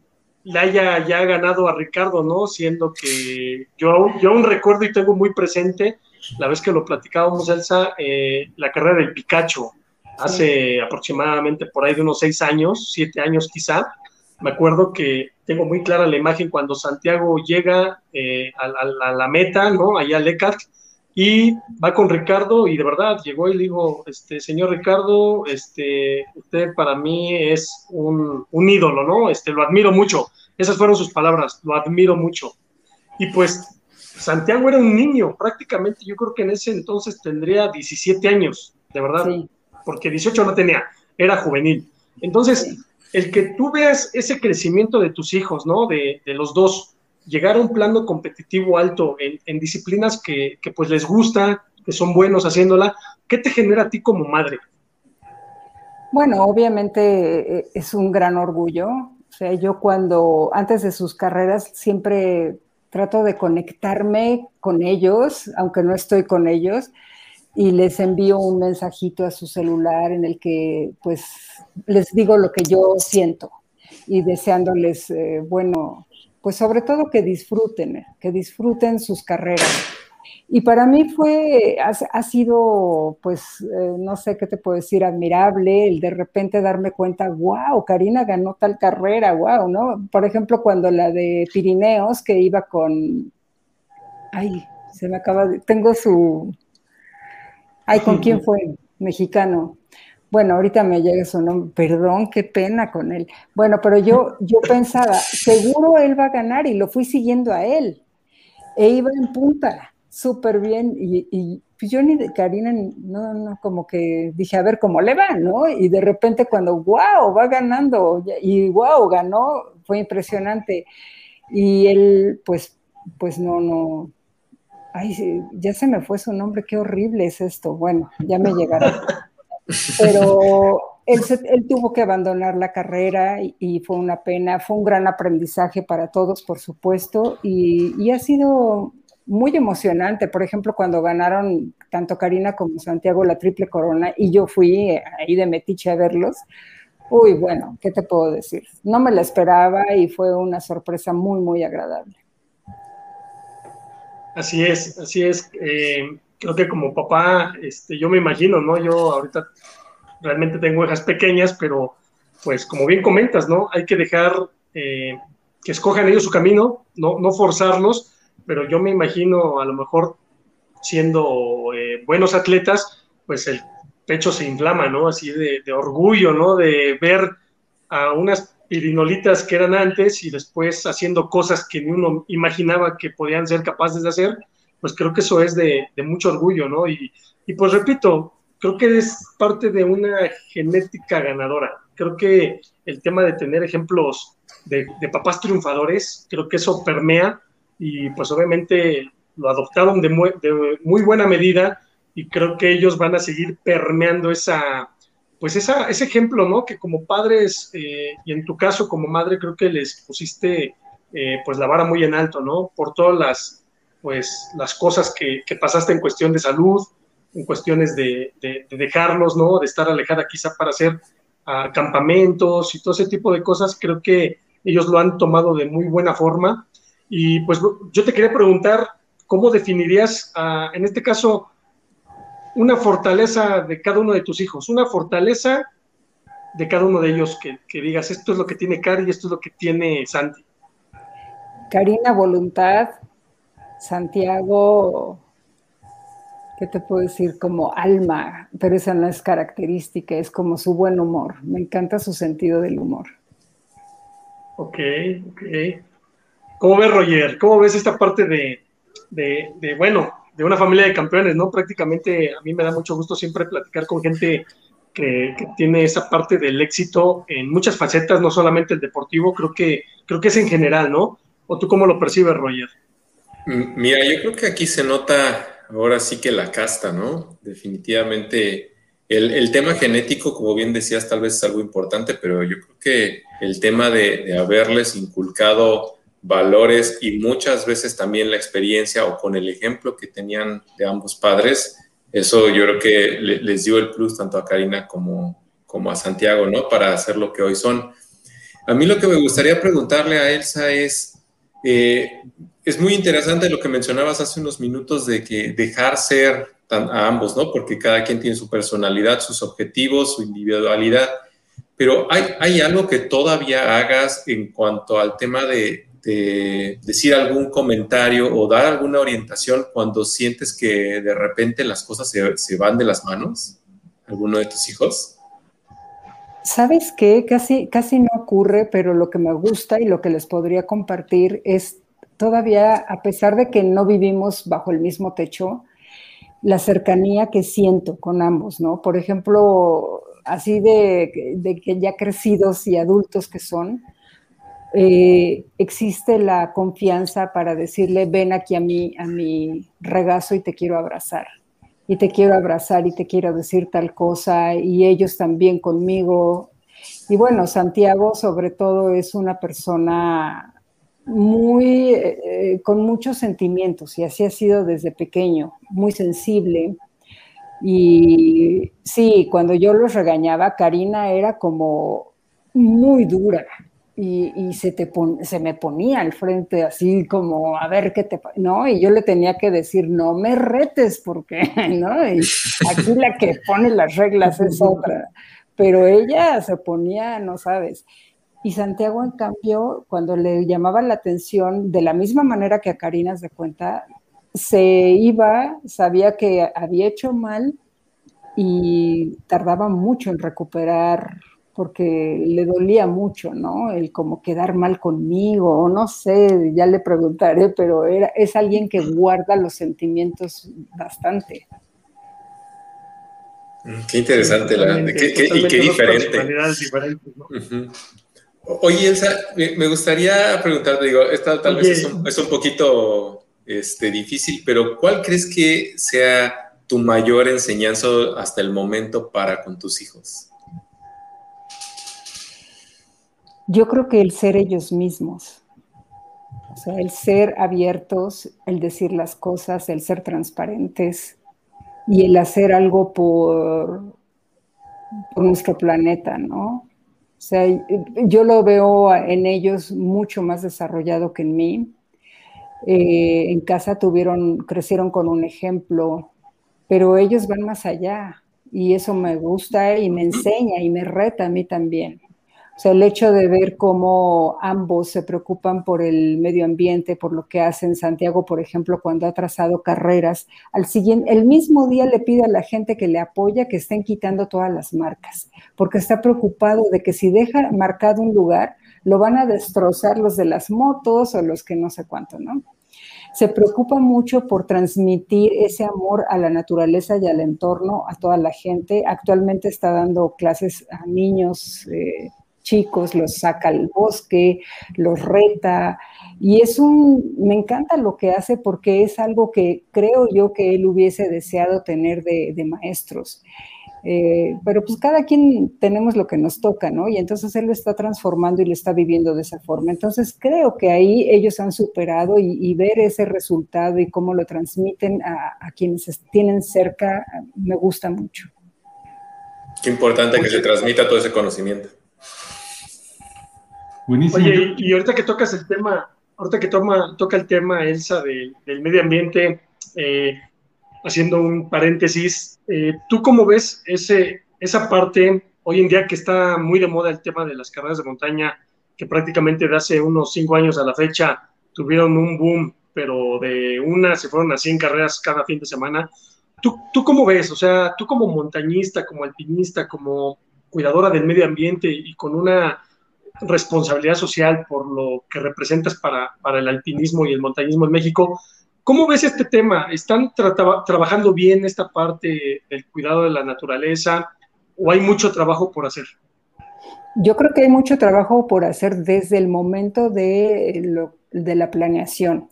le haya ya ganado a Ricardo, ¿no? Siendo que yo aún, yo aún recuerdo y tengo muy presente la vez que lo platicábamos, Elsa, eh, la carrera del Picacho, hace aproximadamente por ahí de unos seis años, siete años quizá. Me acuerdo que tengo muy clara la imagen cuando Santiago llega eh, a, la meta, ¿no? Allá a Lecat, y va con Ricardo y de verdad llegó y le dijo, este, señor Ricardo, este, usted para mí es un, un, ídolo, ¿no? Este, lo admiro mucho. Esas fueron sus palabras, lo admiro mucho. Y pues Santiago era un niño, prácticamente yo creo que en ese entonces tendría 17 años, de verdad, porque 18 no tenía, era juvenil. Entonces, el que tú veas ese crecimiento de tus hijos, ¿no? De, de los dos, llegar a un plano competitivo alto en, disciplinas que, pues les gusta, que son buenos haciéndola, ¿qué te genera a ti como madre? Bueno, obviamente eh, es un gran orgullo. O sea, yo cuando, antes de sus carreras, siempre trato de conectarme con ellos, aunque no estoy con ellos, y les envío un mensajito a su celular en el que pues les digo lo que yo siento y deseándoles, eh, bueno, pues sobre todo que disfruten, que disfruten sus carreras. Y para mí fue, ha, sido, pues, eh, no sé qué te puedo decir, admirable el de repente darme cuenta, wow, Karina ganó tal carrera, wow, ¿no? Por ejemplo, cuando la de Pirineos, que iba con, ay, se me acaba de, tengo su, ay, ¿con quién fue? Mexicano. Bueno, ahorita me llega su nombre, perdón, qué pena con él. Bueno, pero yo, yo pensaba, seguro él va a ganar y lo fui siguiendo a él. E iba en punta, súper bien. Y, y pues yo ni de Karina, no, no, como que dije, a ver cómo le va, ¿no? Y de repente cuando, wow, va ganando, y wow, ganó, fue impresionante. Y él, pues, pues no, no, ay, ya se me fue su nombre, qué horrible es esto. Bueno, ya me llegará. Pero él, tuvo que abandonar la carrera y, fue una pena, fue un gran aprendizaje para todos, por supuesto, y, ha sido muy emocionante. Por ejemplo, cuando ganaron tanto Karina como Santiago la triple corona y yo fui ahí de Metiche a verlos. Uy, bueno, ¿qué te puedo decir? No me la esperaba y fue una sorpresa muy, muy agradable. Así es, así es. Eh, creo que como papá, este, yo me imagino, ¿no? Yo ahorita realmente tengo hijas pequeñas, pero pues como bien comentas, ¿no? Hay que dejar eh, que escojan ellos su camino, no, no forzarlos, pero yo me imagino a lo mejor siendo eh, buenos atletas, pues el pecho se inflama, ¿no? Así de, de, orgullo, ¿no? De ver a unas pirinolitas que eran antes y después haciendo cosas que ni uno imaginaba que podían ser capaces de hacer, pues creo que eso es de, de mucho orgullo, ¿no? Y, y pues repito, creo que es parte de una genética ganadora. Creo que el tema de tener ejemplos de, de, papás triunfadores, creo que eso permea y pues obviamente lo adoptaron de muy, de muy, buena medida y creo que ellos van a seguir permeando esa, pues ese ejemplo, ¿no? Que como padres eh, y en tu caso como madre creo que les pusiste eh, pues la vara muy en alto, ¿no? Por todas las, pues, las cosas que, pasaste en cuestión de salud, en cuestiones de, de, de, dejarlos, ¿no? De estar alejada quizá para hacer uh, campamentos y todo ese tipo de cosas, creo que ellos lo han tomado de muy buena forma. Y pues yo te quería preguntar, ¿cómo definirías, en este caso, una fortaleza de cada uno de tus hijos? Una fortaleza de cada uno de ellos que, que digas, esto es lo que tiene Cari y esto es lo que tiene Santi. Karina, voluntad. Santiago, ¿qué te puedo decir? Como alma, pero esa no es característica, es como su buen humor. Me encanta su sentido del humor. Ok, ok. ¿Cómo ves, Roger? ¿Cómo ves esta parte de, de, de, bueno, de una familia de campeones, ¿no? Prácticamente a mí me da mucho gusto siempre platicar con gente que, que, tiene esa parte del éxito en muchas facetas, no solamente el deportivo, creo que, creo que es en general, ¿no? ¿O tú cómo lo percibes, Roger? Mira, yo creo que aquí se nota ahora sí que la casta, ¿no? Definitivamente el, el, tema genético, como bien decías, tal vez es algo importante, pero yo creo que el tema de, de, haberles inculcado valores y muchas veces también la experiencia o con el ejemplo que tenían de ambos padres, eso yo creo que le, les dio el plus tanto a Karina como, como a Santiago, ¿no? Para hacer lo que hoy son. A mí lo que me gustaría preguntarle a Elsa es, eh, es muy interesante lo que mencionabas hace unos minutos de que dejar ser a ambos, ¿no? Porque cada quien tiene su personalidad, sus objetivos, su individualidad. Pero hay, hay algo que todavía hagas en cuanto al tema de, de, decir algún comentario o dar alguna orientación cuando sientes que de repente las cosas se, se van de las manos? ¿Alguno de tus hijos? ¿Sabes qué? Casi, casi no ocurre, pero lo que me gusta y lo que les podría compartir es todavía, a pesar de que no vivimos bajo el mismo techo, la cercanía que siento con ambos, ¿no? Por ejemplo, así de, de que ya crecidos y adultos que son, eh, existe la confianza para decirle, ven aquí a mí, a mi regazo y te quiero abrazar. Y te quiero abrazar y te quiero decir tal cosa, y ellos también conmigo. Y bueno, Santiago sobre todo es una persona muy, eh, con muchos sentimientos y así ha sido desde pequeño, muy sensible. Y sí, cuando yo los regañaba, Karina era como muy dura y, y se, te pon, se me ponía al frente así como, a ver qué te... ¿no? Y yo le tenía que decir, no me retes porque, ¿no? Y aquí la que pone las reglas es otra. Pero ella se ponía, no sabes. Y Santiago, en cambio, cuando le llamaba la atención, de la misma manera que a Karina se cuenta, se iba, sabía que había hecho mal y tardaba mucho en recuperar porque le dolía mucho, ¿no? El como quedar mal conmigo, o no sé, ya le preguntaré, pero era, es alguien que guarda los sentimientos bastante. Qué interesante, la, qué, qué, y qué diferente. ¿no? Uh -huh. Oye, Elsa, me gustaría preguntarte, digo, esta tal Oye. vez es un, es un poquito este, difícil, pero ¿cuál crees que sea tu mayor enseñanza hasta el momento para con tus hijos? Yo creo que el ser ellos mismos, o sea, el ser abiertos, el decir las cosas, el ser transparentes y el hacer algo por, nuestro planeta, ¿no? O sea, yo lo veo en ellos mucho más desarrollado que en mí. eh, en casa tuvieron, crecieron con un ejemplo, pero ellos van más allá y eso me gusta y me enseña y me reta a mí también. O sea, el hecho de ver cómo ambos se preocupan por el medio ambiente, por lo que hacen Santiago, por ejemplo, cuando ha trazado carreras, al siguiente, el mismo día le pide a la gente que le apoya que estén quitando todas las marcas, porque está preocupado de que si deja marcado un lugar, lo van a destrozar los de las motos o los que no sé cuánto, ¿no? Se preocupa mucho por transmitir ese amor a la naturaleza y al entorno, a toda la gente. Actualmente está dando clases a niños. Eh, chicos, los saca al bosque, los reta. Y es un, me encanta lo que hace porque es algo que creo yo que él hubiese deseado tener de, maestros. Eh, pero pues cada quien tenemos lo que nos toca, ¿no? Y entonces él lo está transformando y lo está viviendo de esa forma. Entonces creo que ahí ellos han superado y, ver ese resultado y cómo lo transmiten a, a quienes tienen cerca me gusta mucho. Qué importante que se transmita todo ese conocimiento. Oye, y ahorita que tocas el tema, ahorita que toma, toca el tema, Elsa, del medio ambiente, eh, haciendo un paréntesis, eh, ¿tú cómo ves ese, esa parte hoy en día que está muy de moda el tema de las carreras de montaña, que prácticamente de hace unos cinco años a la fecha tuvieron un boom, pero de una se fueron a 100 carreras cada fin de semana? ¿Tú, ¿Tú cómo ves? O sea, tú como montañista, como alpinista, como cuidadora del medio ambiente y con una responsabilidad social por lo que representas para, para el alpinismo y el montañismo en México. ¿Cómo ves este tema? ¿Están trabajando bien esta parte del cuidado de la naturaleza o hay mucho trabajo por hacer? Yo creo que hay mucho trabajo por hacer desde el momento de, de la planeación.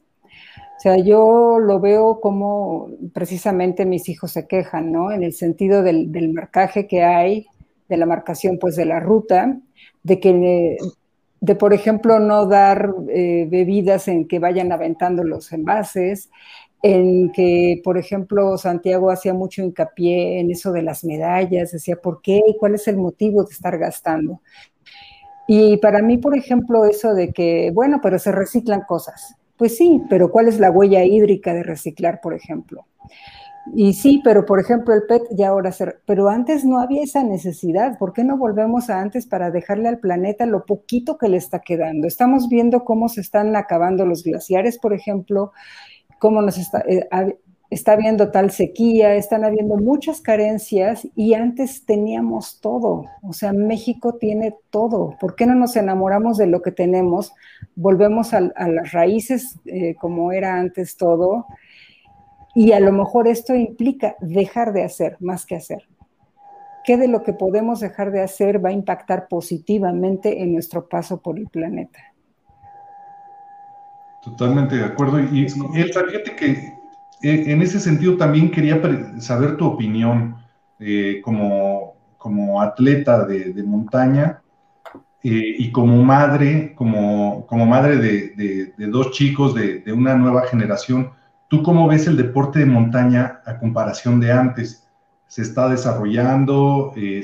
O sea, yo lo veo como precisamente mis hijos se quejan, ¿no? En el sentido del, del marcaje que hay, de la marcación pues de la ruta, de que, de por ejemplo, no dar eh, bebidas en que vayan aventando los envases, en que, por ejemplo, Santiago hacía mucho hincapié en eso de las medallas, decía, ¿por qué? ¿Cuál es el motivo de estar gastando? Y para mí, por ejemplo, eso de que, bueno, pero se reciclan cosas. Pues sí, pero ¿cuál es la huella hídrica de reciclar, por ejemplo? Y sí, pero por ejemplo el PET ya ahora se... Pero antes no había esa necesidad. ¿Por qué no volvemos a antes para dejarle al planeta lo poquito que le está quedando? Estamos viendo cómo se están acabando los glaciares, por ejemplo, cómo nos está, eh, habiendo tal sequía, están habiendo muchas carencias y antes teníamos todo. O sea, México tiene todo. ¿Por qué no nos enamoramos de lo que tenemos? Volvemos a, las raíces eh, como era antes todo y a lo mejor esto implica dejar de hacer más que hacer. ¿Qué de lo que podemos dejar de hacer va a impactar positivamente en nuestro paso por el planeta? Totalmente de acuerdo. Y, Elsa, fíjate que eh, en ese sentido también quería saber tu opinión eh, como, como atleta de, montaña eh, y como madre, como, como madre de, de dos chicos de, una nueva generación. ¿Tú cómo ves el deporte de montaña a comparación de antes? ¿Se está desarrollando? Eh,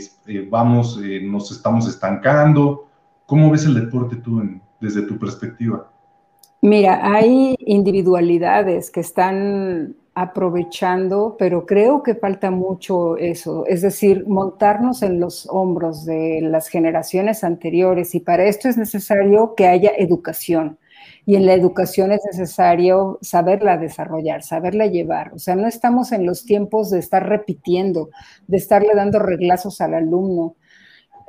¿Vamos, eh, nos estamos estancando? ¿Cómo ves el deporte tú desde tu perspectiva? Mira, hay individualidades que están aprovechando, pero creo que falta mucho eso, es decir, montarnos en los hombros de las generaciones anteriores y para esto es necesario que haya educación y en la educación es necesario saberla desarrollar, saberla llevar. O sea, no estamos en los tiempos de estar repitiendo, de estarle dando reglazos al alumno.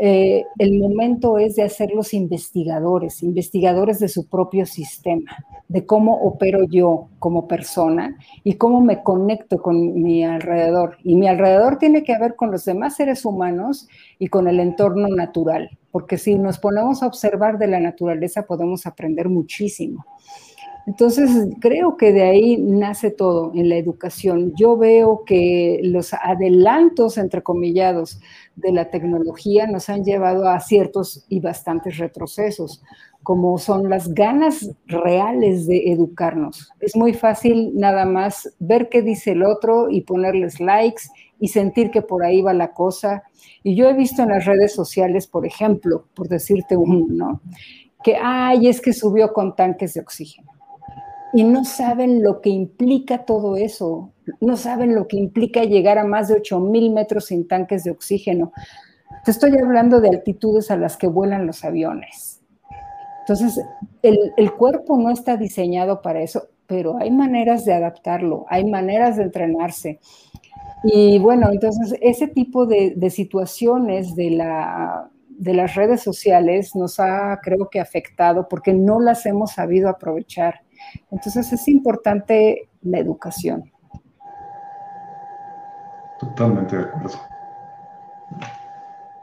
Eh, el momento es de hacerlos investigadores, investigadores de su propio sistema, de cómo opero yo como persona y cómo me conecto con mi alrededor. Y mi alrededor tiene que ver con los demás seres humanos y con el entorno natural porque si nos ponemos a observar de la naturaleza podemos aprender muchísimo. Entonces, creo que de ahí nace todo en la educación. Yo veo que los adelantos, entrecomillados, de la tecnología nos han llevado a ciertos y bastantes retrocesos, como son las ganas reales de educarnos. Es muy fácil nada más ver qué dice el otro y ponerles likes y sentir que por ahí va la cosa y yo he visto en las redes sociales, por ejemplo, por decirte uno, ¿no? Que, ay, es que subió con tanques de oxígeno. Y no saben lo que implica todo eso, no saben lo que implica llegar a más de 8 mil metros sin tanques de oxígeno. Te estoy hablando de altitudes a las que vuelan los aviones. Entonces, el, el cuerpo no está diseñado para eso, pero hay maneras de adaptarlo, hay maneras de entrenarse. Y bueno, entonces ese tipo de, de situaciones de, la, de las redes sociales nos ha, creo que, afectado porque no las hemos sabido aprovechar. Entonces es importante la educación. Totalmente de acuerdo.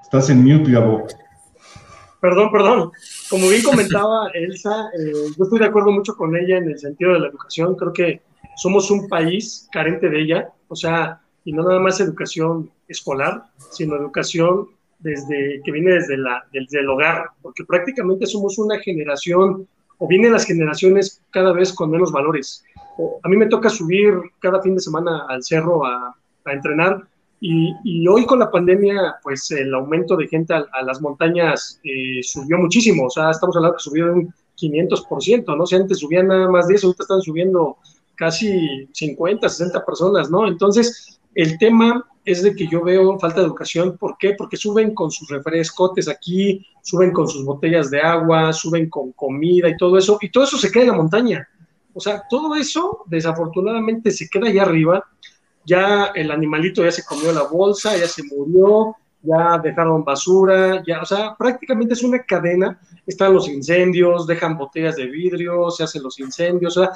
Estás en mute, Gabo. Perdón, perdón. Como bien comentaba Elsa, eh, yo estoy de acuerdo mucho con ella en el sentido de la educación. Creo que somos un país carente de ella. O sea, y no nada más educación escolar, sino educación desde que viene desde, la, desde el hogar, porque prácticamente somos una generación, o vienen las generaciones cada vez con menos valores. a mí me toca subir cada fin de semana al cerro a, a entrenar, y, y, hoy con la pandemia, pues el aumento de gente a, las montañas eh, subió muchísimo, o sea, estamos hablando que subió un 500%, ¿no? Si antes subían nada más de eso, ahorita están subiendo casi 50, 60 personas, ¿no? Entonces, el tema es de que yo veo falta de educación. ¿Por qué? Porque suben con sus refrescotes aquí, suben con sus botellas de agua, suben con comida y todo eso, y todo eso se queda en la montaña. O sea, todo eso desafortunadamente se queda allá arriba. Ya el animalito ya se comió la bolsa, ya se murió, ya dejaron basura, ya, o sea, prácticamente es una cadena. Están los incendios, dejan botellas de vidrio, se hacen los incendios, o sea,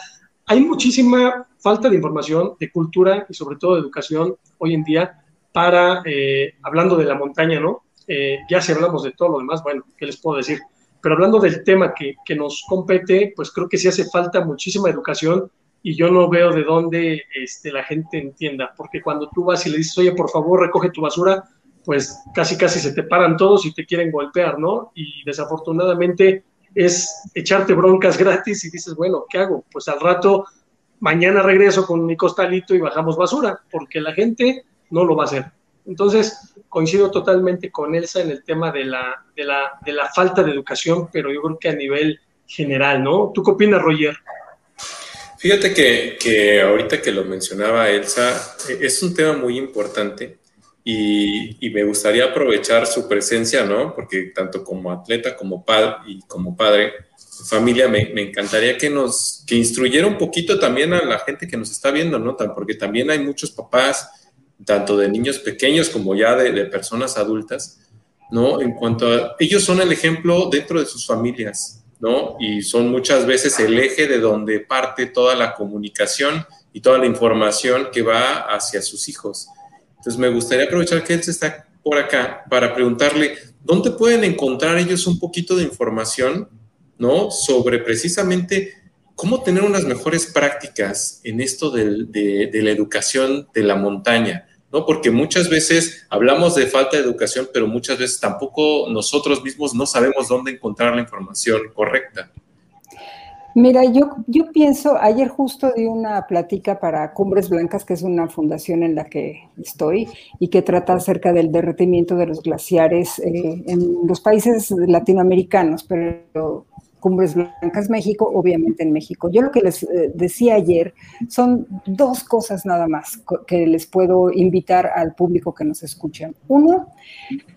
hay muchísima falta de información, de cultura y sobre todo de educación hoy en día para, eh, hablando de la montaña, ¿no? Eh, ya si hablamos de todo lo demás, bueno, ¿qué les puedo decir? Pero hablando del tema que, que nos compete, pues creo que sí hace falta muchísima educación y yo no veo de dónde este, la gente entienda, porque cuando tú vas y le dices, oye, por favor, recoge tu basura, pues casi casi se te paran todos y te quieren golpear, ¿no? Y desafortunadamente es echarte broncas gratis y dices, bueno, ¿qué hago? Pues al rato, mañana regreso con mi costalito y bajamos basura, porque la gente no lo va a hacer. Entonces, coincido totalmente con Elsa en el tema de la, de la, de la falta de educación, pero yo creo que a nivel general, ¿no? ¿Tú qué opinas, Roger? Fíjate que, que ahorita que lo mencionaba Elsa, es un tema muy importante y, me gustaría aprovechar su presencia, ¿no? Porque tanto como atleta como padre y como padre, familia, me, encantaría que nos, que instruyera un poquito también a la gente que nos está viendo, ¿no? Porque también hay muchos papás, tanto de niños pequeños como ya de, de personas adultas, ¿no? En cuanto a, ellos son el ejemplo dentro de sus familias, ¿no? Y son muchas veces el eje de donde parte toda la comunicación y toda la información que va hacia sus hijos. Entonces me gustaría aprovechar que él está por acá para preguntarle, ¿dónde pueden encontrar ellos un poquito de información, ¿no? Sobre precisamente cómo tener unas mejores prácticas en esto de, de, la educación de la montaña, ¿no? Porque muchas veces hablamos de falta de educación, pero muchas veces tampoco nosotros mismos no sabemos dónde encontrar la información correcta. Mira, yo, yo pienso, ayer justo di una plática para Cumbres Blancas, que es una fundación en la que estoy y que trata acerca del derretimiento de los glaciares eh, en los países latinoamericanos, pero Cumbres Blancas México, obviamente en México. Yo lo que les eh, decía ayer son dos cosas nada más que les puedo invitar al público que nos escucha. Uno,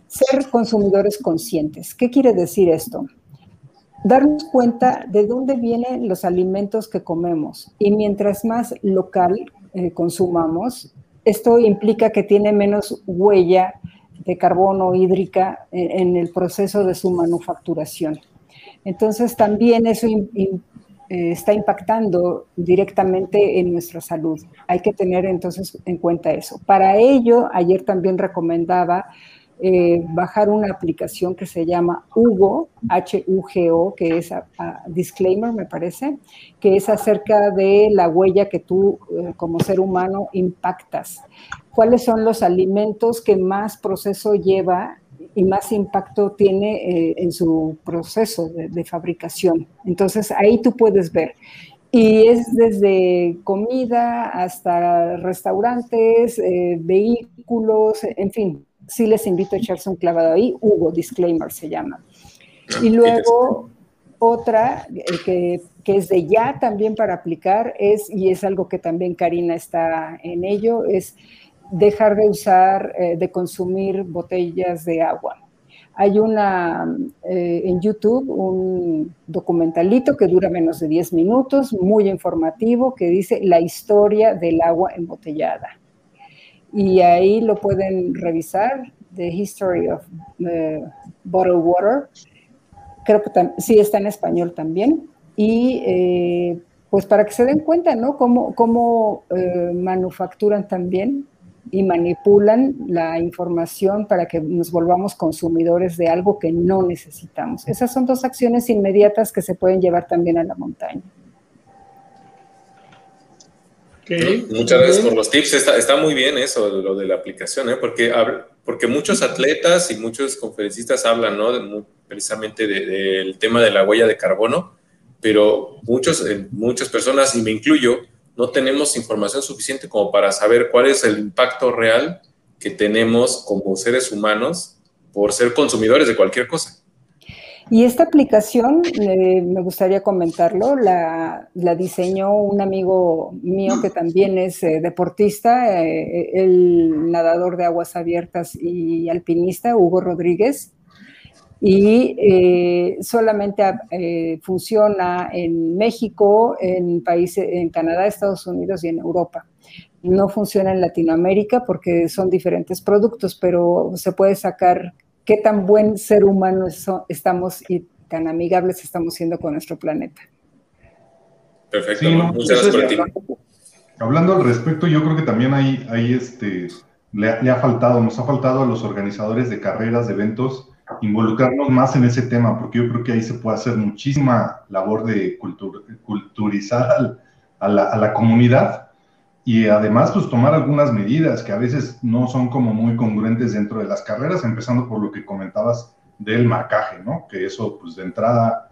ser consumidores conscientes. ¿Qué quiere decir esto? Darnos cuenta de dónde vienen los alimentos que comemos y mientras más local eh, consumamos, esto implica que tiene menos huella de carbono hídrica en, el proceso de su manufacturación. Entonces también eso eh, está impactando directamente en nuestra salud. Hay que tener entonces en cuenta eso. Para ello, ayer también recomendaba eh, bajar una aplicación que se llama Hugo, H-U-G-O, que es a, disclaimer, me parece, que es acerca de la huella que tú eh, como ser humano impactas. ¿Cuáles son los alimentos que más proceso lleva y más impacto tiene eh, en su proceso de, fabricación? Entonces ahí tú puedes ver. Y es desde comida hasta restaurantes, vehículos, en fin, sí les invito a echarse un clavado ahí. Hugo Disclaimer se llama. Ah, y luego, otra que, que, es de ya también para aplicar es, y es algo que también Karina está en ello, es dejar de usar, eh, de consumir botellas de agua. Hay una eh, en YouTube un documentalito que dura menos de 10 minutos, muy informativo, que dice la historia del agua embotellada. Y ahí lo pueden revisar, The History of uh, Bottled Water. Creo que sí está en español también. Y eh, pues para que se den cuenta, ¿no? Cómo, cómo manufacturan también y manipulan la información para que nos volvamos consumidores de algo que no necesitamos. Esas son dos acciones inmediatas que se pueden llevar también a la montaña. Muchas gracias por los tips. Está, muy bien eso, lo de la aplicación, ¿eh? porque, porque muchos atletas y muchos conferencistas hablan ¿no? precisamente del tema de la huella de carbono, pero muchos, eh, muchas personas, y me incluyo, no tenemos información suficiente como para saber cuál es el impacto real que tenemos como seres humanos por ser consumidores de cualquier cosa. Y esta aplicación, eh, me gustaría comentarlo, la, diseñó un amigo mío que también es eh, deportista, eh, el nadador de aguas abiertas y alpinista, Hugo Rodríguez y solamente funciona en México, en países, en Canadá, Estados Unidos y en Europa. No funciona en Latinoamérica porque son diferentes productos, pero se puede sacar qué tan buen ser humano estamos y tan amigables estamos siendo con nuestro planeta. Perfecto, muchas gracias por Hablando al respecto, yo creo que también hay, hay este, le, le ha faltado, nos ha faltado a los organizadores de carreras, de eventos, involucrarnos más en ese tema, porque yo creo que ahí se puede hacer muchísima labor de culturizar a, la, comunidad y además pues tomar algunas medidas que a veces no son como muy congruentes dentro de las carreras, empezando por lo que comentabas del marcaje, ¿no? Que eso pues de entrada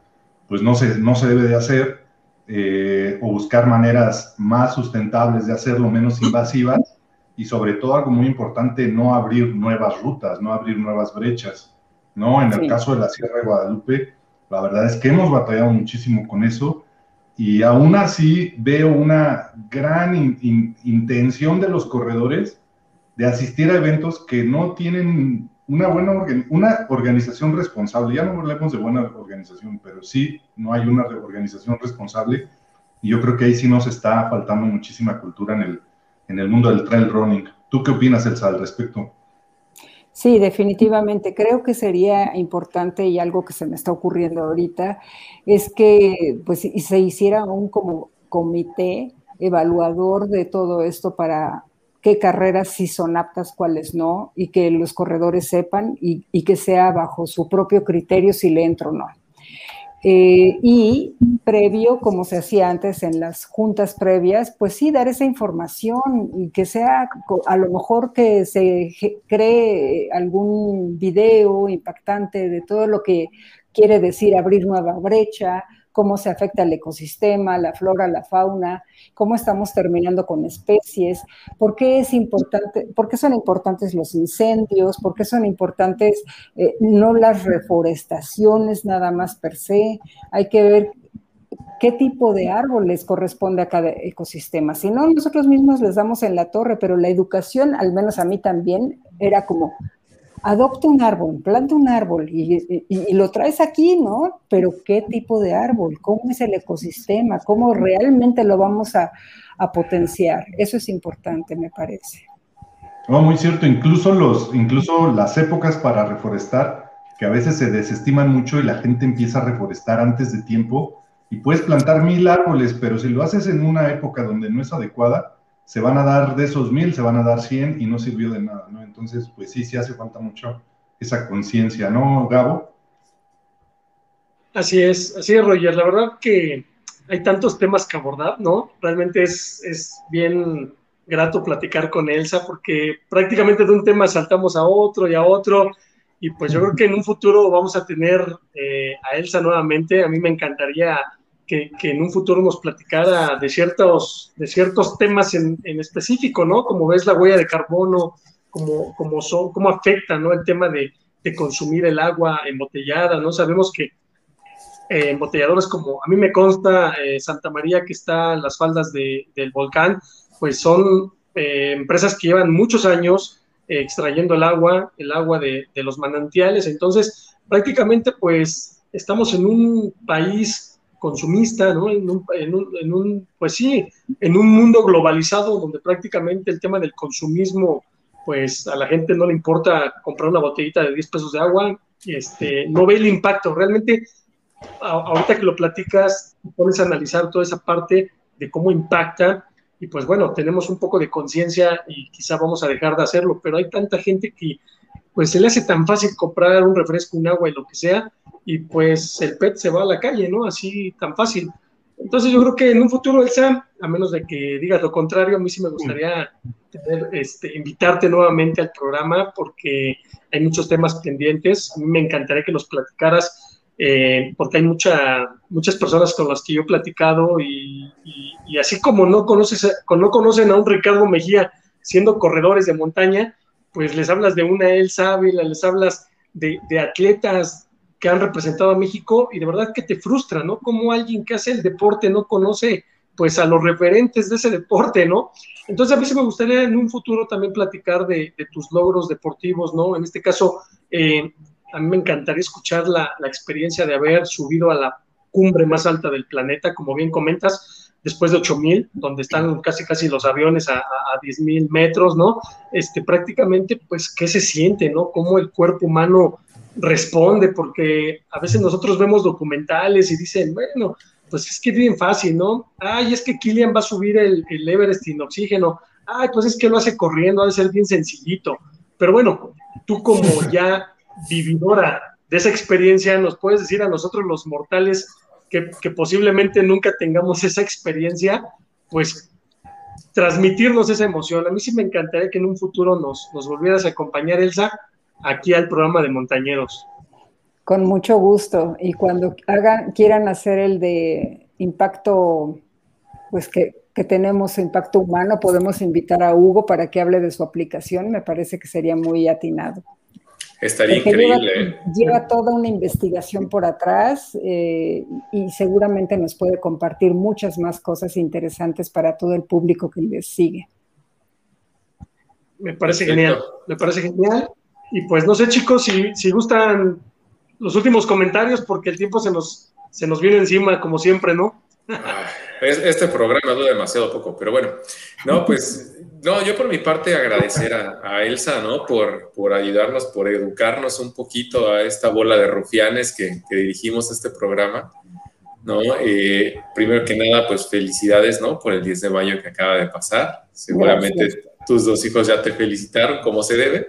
pues no se, no se debe de hacer eh, o buscar maneras más sustentables de hacerlo, menos invasivas y sobre todo algo muy importante, no abrir nuevas rutas, no abrir nuevas brechas. ¿no? En el caso de la Sierra de Guadalupe, la verdad es que hemos batallado muchísimo con eso y aún así veo una gran intención de los corredores de asistir a eventos que no tienen una buena una organización responsable. Ya no hablemos de buena organización, pero sí no hay una organización responsable y yo creo que ahí sí nos está faltando muchísima cultura en el, en el mundo del trail running. ¿Tú qué opinas, Elsa, al respecto? Sí, definitivamente. Creo que sería importante y algo que se me está ocurriendo ahorita es que pues, se hiciera un como comité evaluador de todo esto para qué carreras sí son aptas, cuáles no, y que los corredores sepan y, y que sea bajo su propio criterio si le entro o no. Eh, y previo, como se hacía antes en las juntas previas, pues sí, dar esa información y que sea a lo mejor que se cree algún video impactante de todo lo que quiere decir abrir nueva brecha, cómo se afecta el ecosistema, la flora, la fauna, cómo estamos terminando con especies, por qué es importante, por qué son importantes los incendios, por qué son importantes eh, no las reforestaciones nada más per se, hay que ver qué tipo de árboles corresponde a cada ecosistema. Si no, nosotros mismos les damos en la torre, pero la educación, al menos a mí también, era como, adopta un árbol, planta un árbol y, lo traes aquí, ¿no? Pero ¿qué tipo de árbol? ¿Cómo es el ecosistema? ¿Cómo realmente lo vamos a, potenciar? Eso es importante, me parece. No, muy cierto. Incluso, los, incluso las épocas para reforestar, que a veces se desestiman mucho y la gente empieza a reforestar antes de tiempo, y puedes plantar mil árboles, pero si lo haces en una época donde no es adecuada, se van a dar de esos mil, se van a dar cien y no sirvió de nada, ¿no? Entonces, pues sí, sí hace falta mucho esa conciencia, ¿no, Gabo? Así es, así es, Roger. La verdad que hay tantos temas que abordar, ¿no? Realmente es, es bien grato platicar con Elsa porque prácticamente de un tema saltamos a otro y a otro. Y pues yo creo que en un futuro vamos a tener eh, a Elsa nuevamente. A mí me encantaría que, en un futuro nos platicara de ciertos, de ciertos temas en, específico, ¿no? Como ves la huella de carbono, cómo, cómo, son, cómo afecta, ¿no? El tema de, consumir el agua embotellada, ¿no? Sabemos que eh, embotelladores como a mí me consta eh, Santa María que está en las faldas del volcán, pues son eh, empresas que llevan muchos años extrayendo el agua, el agua de, los manantiales. Entonces, prácticamente pues estamos en un país consumista, ¿no? En un, en un, pues sí, en un mundo globalizado donde prácticamente el tema del consumismo, pues a la gente no le importa comprar una botellita de 10 pesos de agua, este, no ve el impacto. Realmente, ahorita que lo platicas, pones a analizar toda esa parte de cómo impacta y pues bueno, tenemos un poco de conciencia y quizá vamos a dejar de hacerlo, pero hay tanta gente que pues se le hace tan fácil comprar un refresco, un agua y lo que sea, y pues el PET se va a la calle, ¿no? Así tan fácil. Entonces yo creo que en un futuro, Elsa, a menos de que digas lo contrario, a mí sí me gustaría este, invitarte nuevamente al programa porque hay muchos temas pendientes. Me encantaría que los platicaras eh, porque hay mucha, muchas personas con las que yo he platicado y, así como no, conoces, no conocen a un Ricardo Mejía siendo corredores de montaña, pues les hablas de una Elsa Ávila, les hablas de atletas que han representado a México y de verdad que te frustra, ¿no? Como alguien que hace el deporte no conoce pues a los referentes de ese deporte, ¿no? Entonces a mí sí me gustaría en un futuro también platicar de, tus logros deportivos, ¿no? En este caso, eh, a mí me encantaría escuchar la, experiencia de haber subido a la cumbre más alta del planeta, como bien comentas, después de 8000, donde están casi casi los aviones a, a 10000 metros, ¿no? Este, prácticamente, pues, ¿qué se siente, ¿no? Cómo el cuerpo humano responde, porque a veces nosotros vemos documentales y dicen, bueno, pues es que es bien fácil, ¿no? Ay, es que Kilian va a subir el, Everest sin oxígeno. Ay, pues es que lo hace corriendo, ha de ser bien sencillito. Pero bueno, tú como ya vividora de esa experiencia, nos puedes decir a nosotros los mortales que, posiblemente nunca tengamos esa experiencia, pues transmitirnos esa emoción. A mí sí me encantaría que en un futuro nos, nos volvieras a acompañar, Elsa, aquí al programa de Montañeros. Con mucho gusto. Y cuando hagan, quieran hacer el de impacto, pues que, tenemos impacto humano, podemos invitar a Hugo para que hable de su aplicación. Me parece que sería muy atinado. Estaría increíble. Lleva, toda una investigación por atrás eh, y seguramente nos puede compartir muchas más cosas interesantes para todo el público que les sigue. Me parece genial, me parece genial. Y pues no sé, chicos, si, si gustan los últimos comentarios, porque el tiempo se nos, se nos viene encima, como siempre, ¿no? Ah, este programa dura demasiado poco, pero bueno, no, pues, no, yo por mi parte agradecer a, Elsa, ¿no? Por, por ayudarnos, por educarnos un poquito a esta bola de rufianes que, dirigimos este programa, ¿no? Eh, primero que nada, pues felicidades, ¿no? Por el 10 de mayo que acaba de pasar. Seguramente tus dos hijos ya te felicitaron como se debe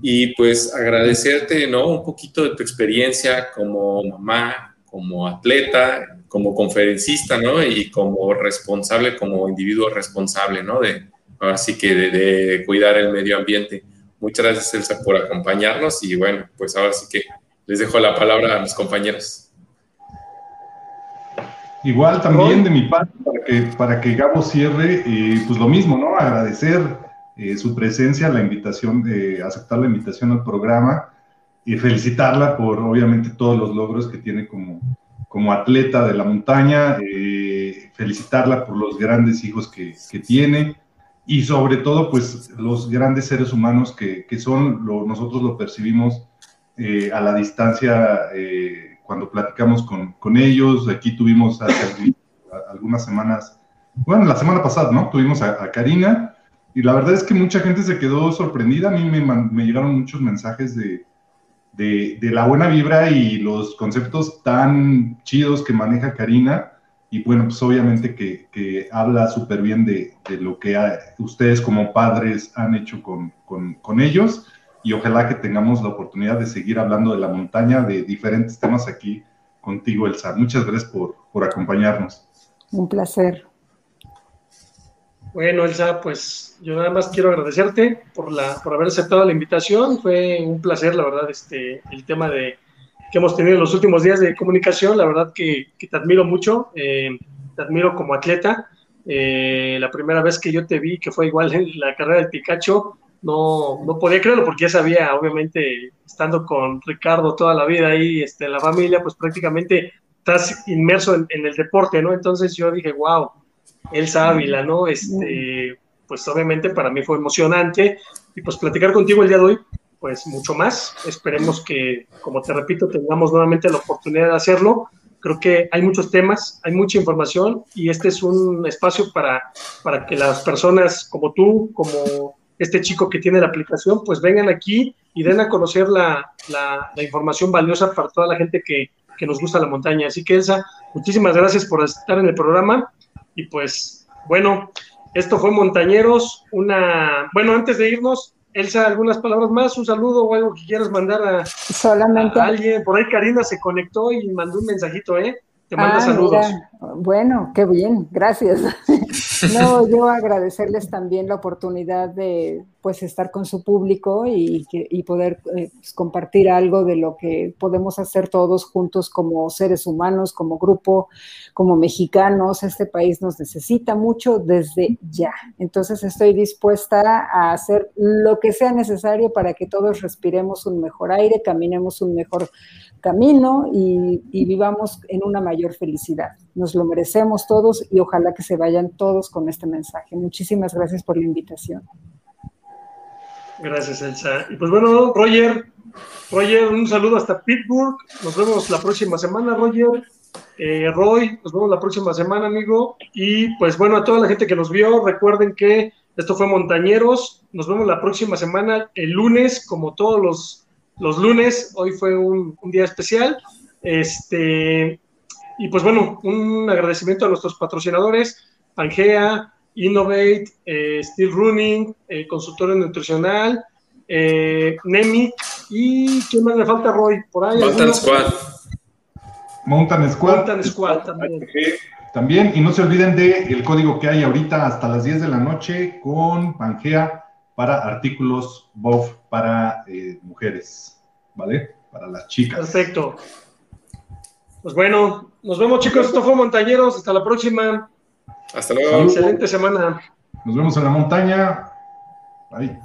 y pues agradecerte, ¿no? Un poquito de tu experiencia como mamá, como atleta, como conferencista, ¿no? Y como responsable, como individuo responsable, ¿no? De, así que de, cuidar el medio ambiente. Muchas gracias, Elsa, por acompañarnos y bueno, pues ahora sí que les dejo la palabra a mis compañeros. Igual también de mi parte, para que, para que Gabo cierre, eh, pues lo mismo, ¿no? Agradecer eh, su presencia, la invitación, de aceptar la invitación al programa y felicitarla por obviamente todos los logros que tiene como, como atleta de la montaña, eh, felicitarla por los grandes hijos que, que, tiene y sobre todo pues los grandes seres humanos que, que son, nosotros lo percibimos eh, a la distancia cuando platicamos con, con, ellos. Aquí tuvimos algunas semanas, bueno, la semana pasada, ¿no? Tuvimos a, a Karina y la verdad es que mucha gente se quedó sorprendida. A mí me, llegaron muchos mensajes de, la buena vibra y los conceptos tan chidos que maneja Karina. Y bueno, pues obviamente que, habla súper bien de, lo que ustedes como padres han hecho con, ellos. Y ojalá que tengamos la oportunidad de seguir hablando de la montaña, de diferentes temas aquí contigo, Elsa. Muchas gracias por, por acompañarnos. Un placer. Bueno, Elsa, pues yo nada más quiero agradecerte por, la, por haber aceptado la invitación. Fue un placer, la verdad, este, el tema de, que hemos tenido en los últimos días de comunicación. La verdad que, te admiro mucho, eh, te admiro como atleta. Eh, la primera vez que yo te vi, que fue igual en la carrera del Picacho, no, no podía creerlo porque ya sabía, obviamente, estando con Ricardo toda la vida ahí, este, la familia, pues prácticamente estás inmerso en, el deporte, ¿no? Entonces yo dije, wow, Elsa Ávila, ¿no? Este, pues obviamente para mí fue emocionante y pues platicar contigo el día de hoy, pues mucho más. Esperemos que, como te repito, tengamos nuevamente la oportunidad de hacerlo. Creo que hay muchos temas, hay mucha información y este es un espacio para, para que las personas como tú, como este chico que tiene la aplicación, pues vengan aquí y den a conocer la, la, la información valiosa para toda la gente que, que nos gusta la montaña. Así que Elsa, muchísimas gracias por estar en el programa y pues bueno, esto fue Montañeros, una, bueno, antes de irnos, Elsa, algunas palabras más, un saludo o algo que quieras mandar a, Solamente... alguien. Por ahí Karina se conectó y mandó un mensajito, ¿eh? Te manda ah, saludos. Bueno, qué bien, gracias. no, yo agradecerles también la oportunidad de pues estar con su público y, y poder eh, pues, compartir algo de lo que podemos hacer todos juntos como seres humanos, como grupo, como mexicanos. Este país nos necesita mucho desde ya. Entonces estoy dispuesta a hacer lo que sea necesario para que todos respiremos un mejor aire, caminemos un mejor camino y, vivamos en una mayor felicidad. Nos lo merecemos todos y ojalá que se vayan todos con este mensaje. Muchísimas gracias por la invitación. Gracias, Elsa. Y pues bueno, Roger, Roger, un saludo hasta Pittsburgh. Nos vemos la próxima semana, Roger. Eh, Roy, nos vemos la próxima semana, amigo. Y pues bueno, a toda la gente que nos vio, recuerden que esto fue Montañeros. Nos vemos la próxima semana, el lunes, como todos los los lunes. Hoy fue un, día especial. Este, y pues bueno, un agradecimiento a nuestros patrocinadores, Pangea, Innovate, eh, Steel Running, eh, Consultorio Nutricional, eh, Nemi y ¿quién más le falta, Roy? Por ahí. Mountain Squad. Mountain Squad. Mountain Squad también. También, y no se olviden de el código que hay ahorita hasta las 10 de la noche con Pangea para artículos BOF para eh, mujeres, ¿vale? Para las chicas. Perfecto. Pues bueno, nos vemos chicos, esto fue Montañeros, hasta la próxima. Hasta luego. Excelente semana. Nos vemos en la montaña. Bye.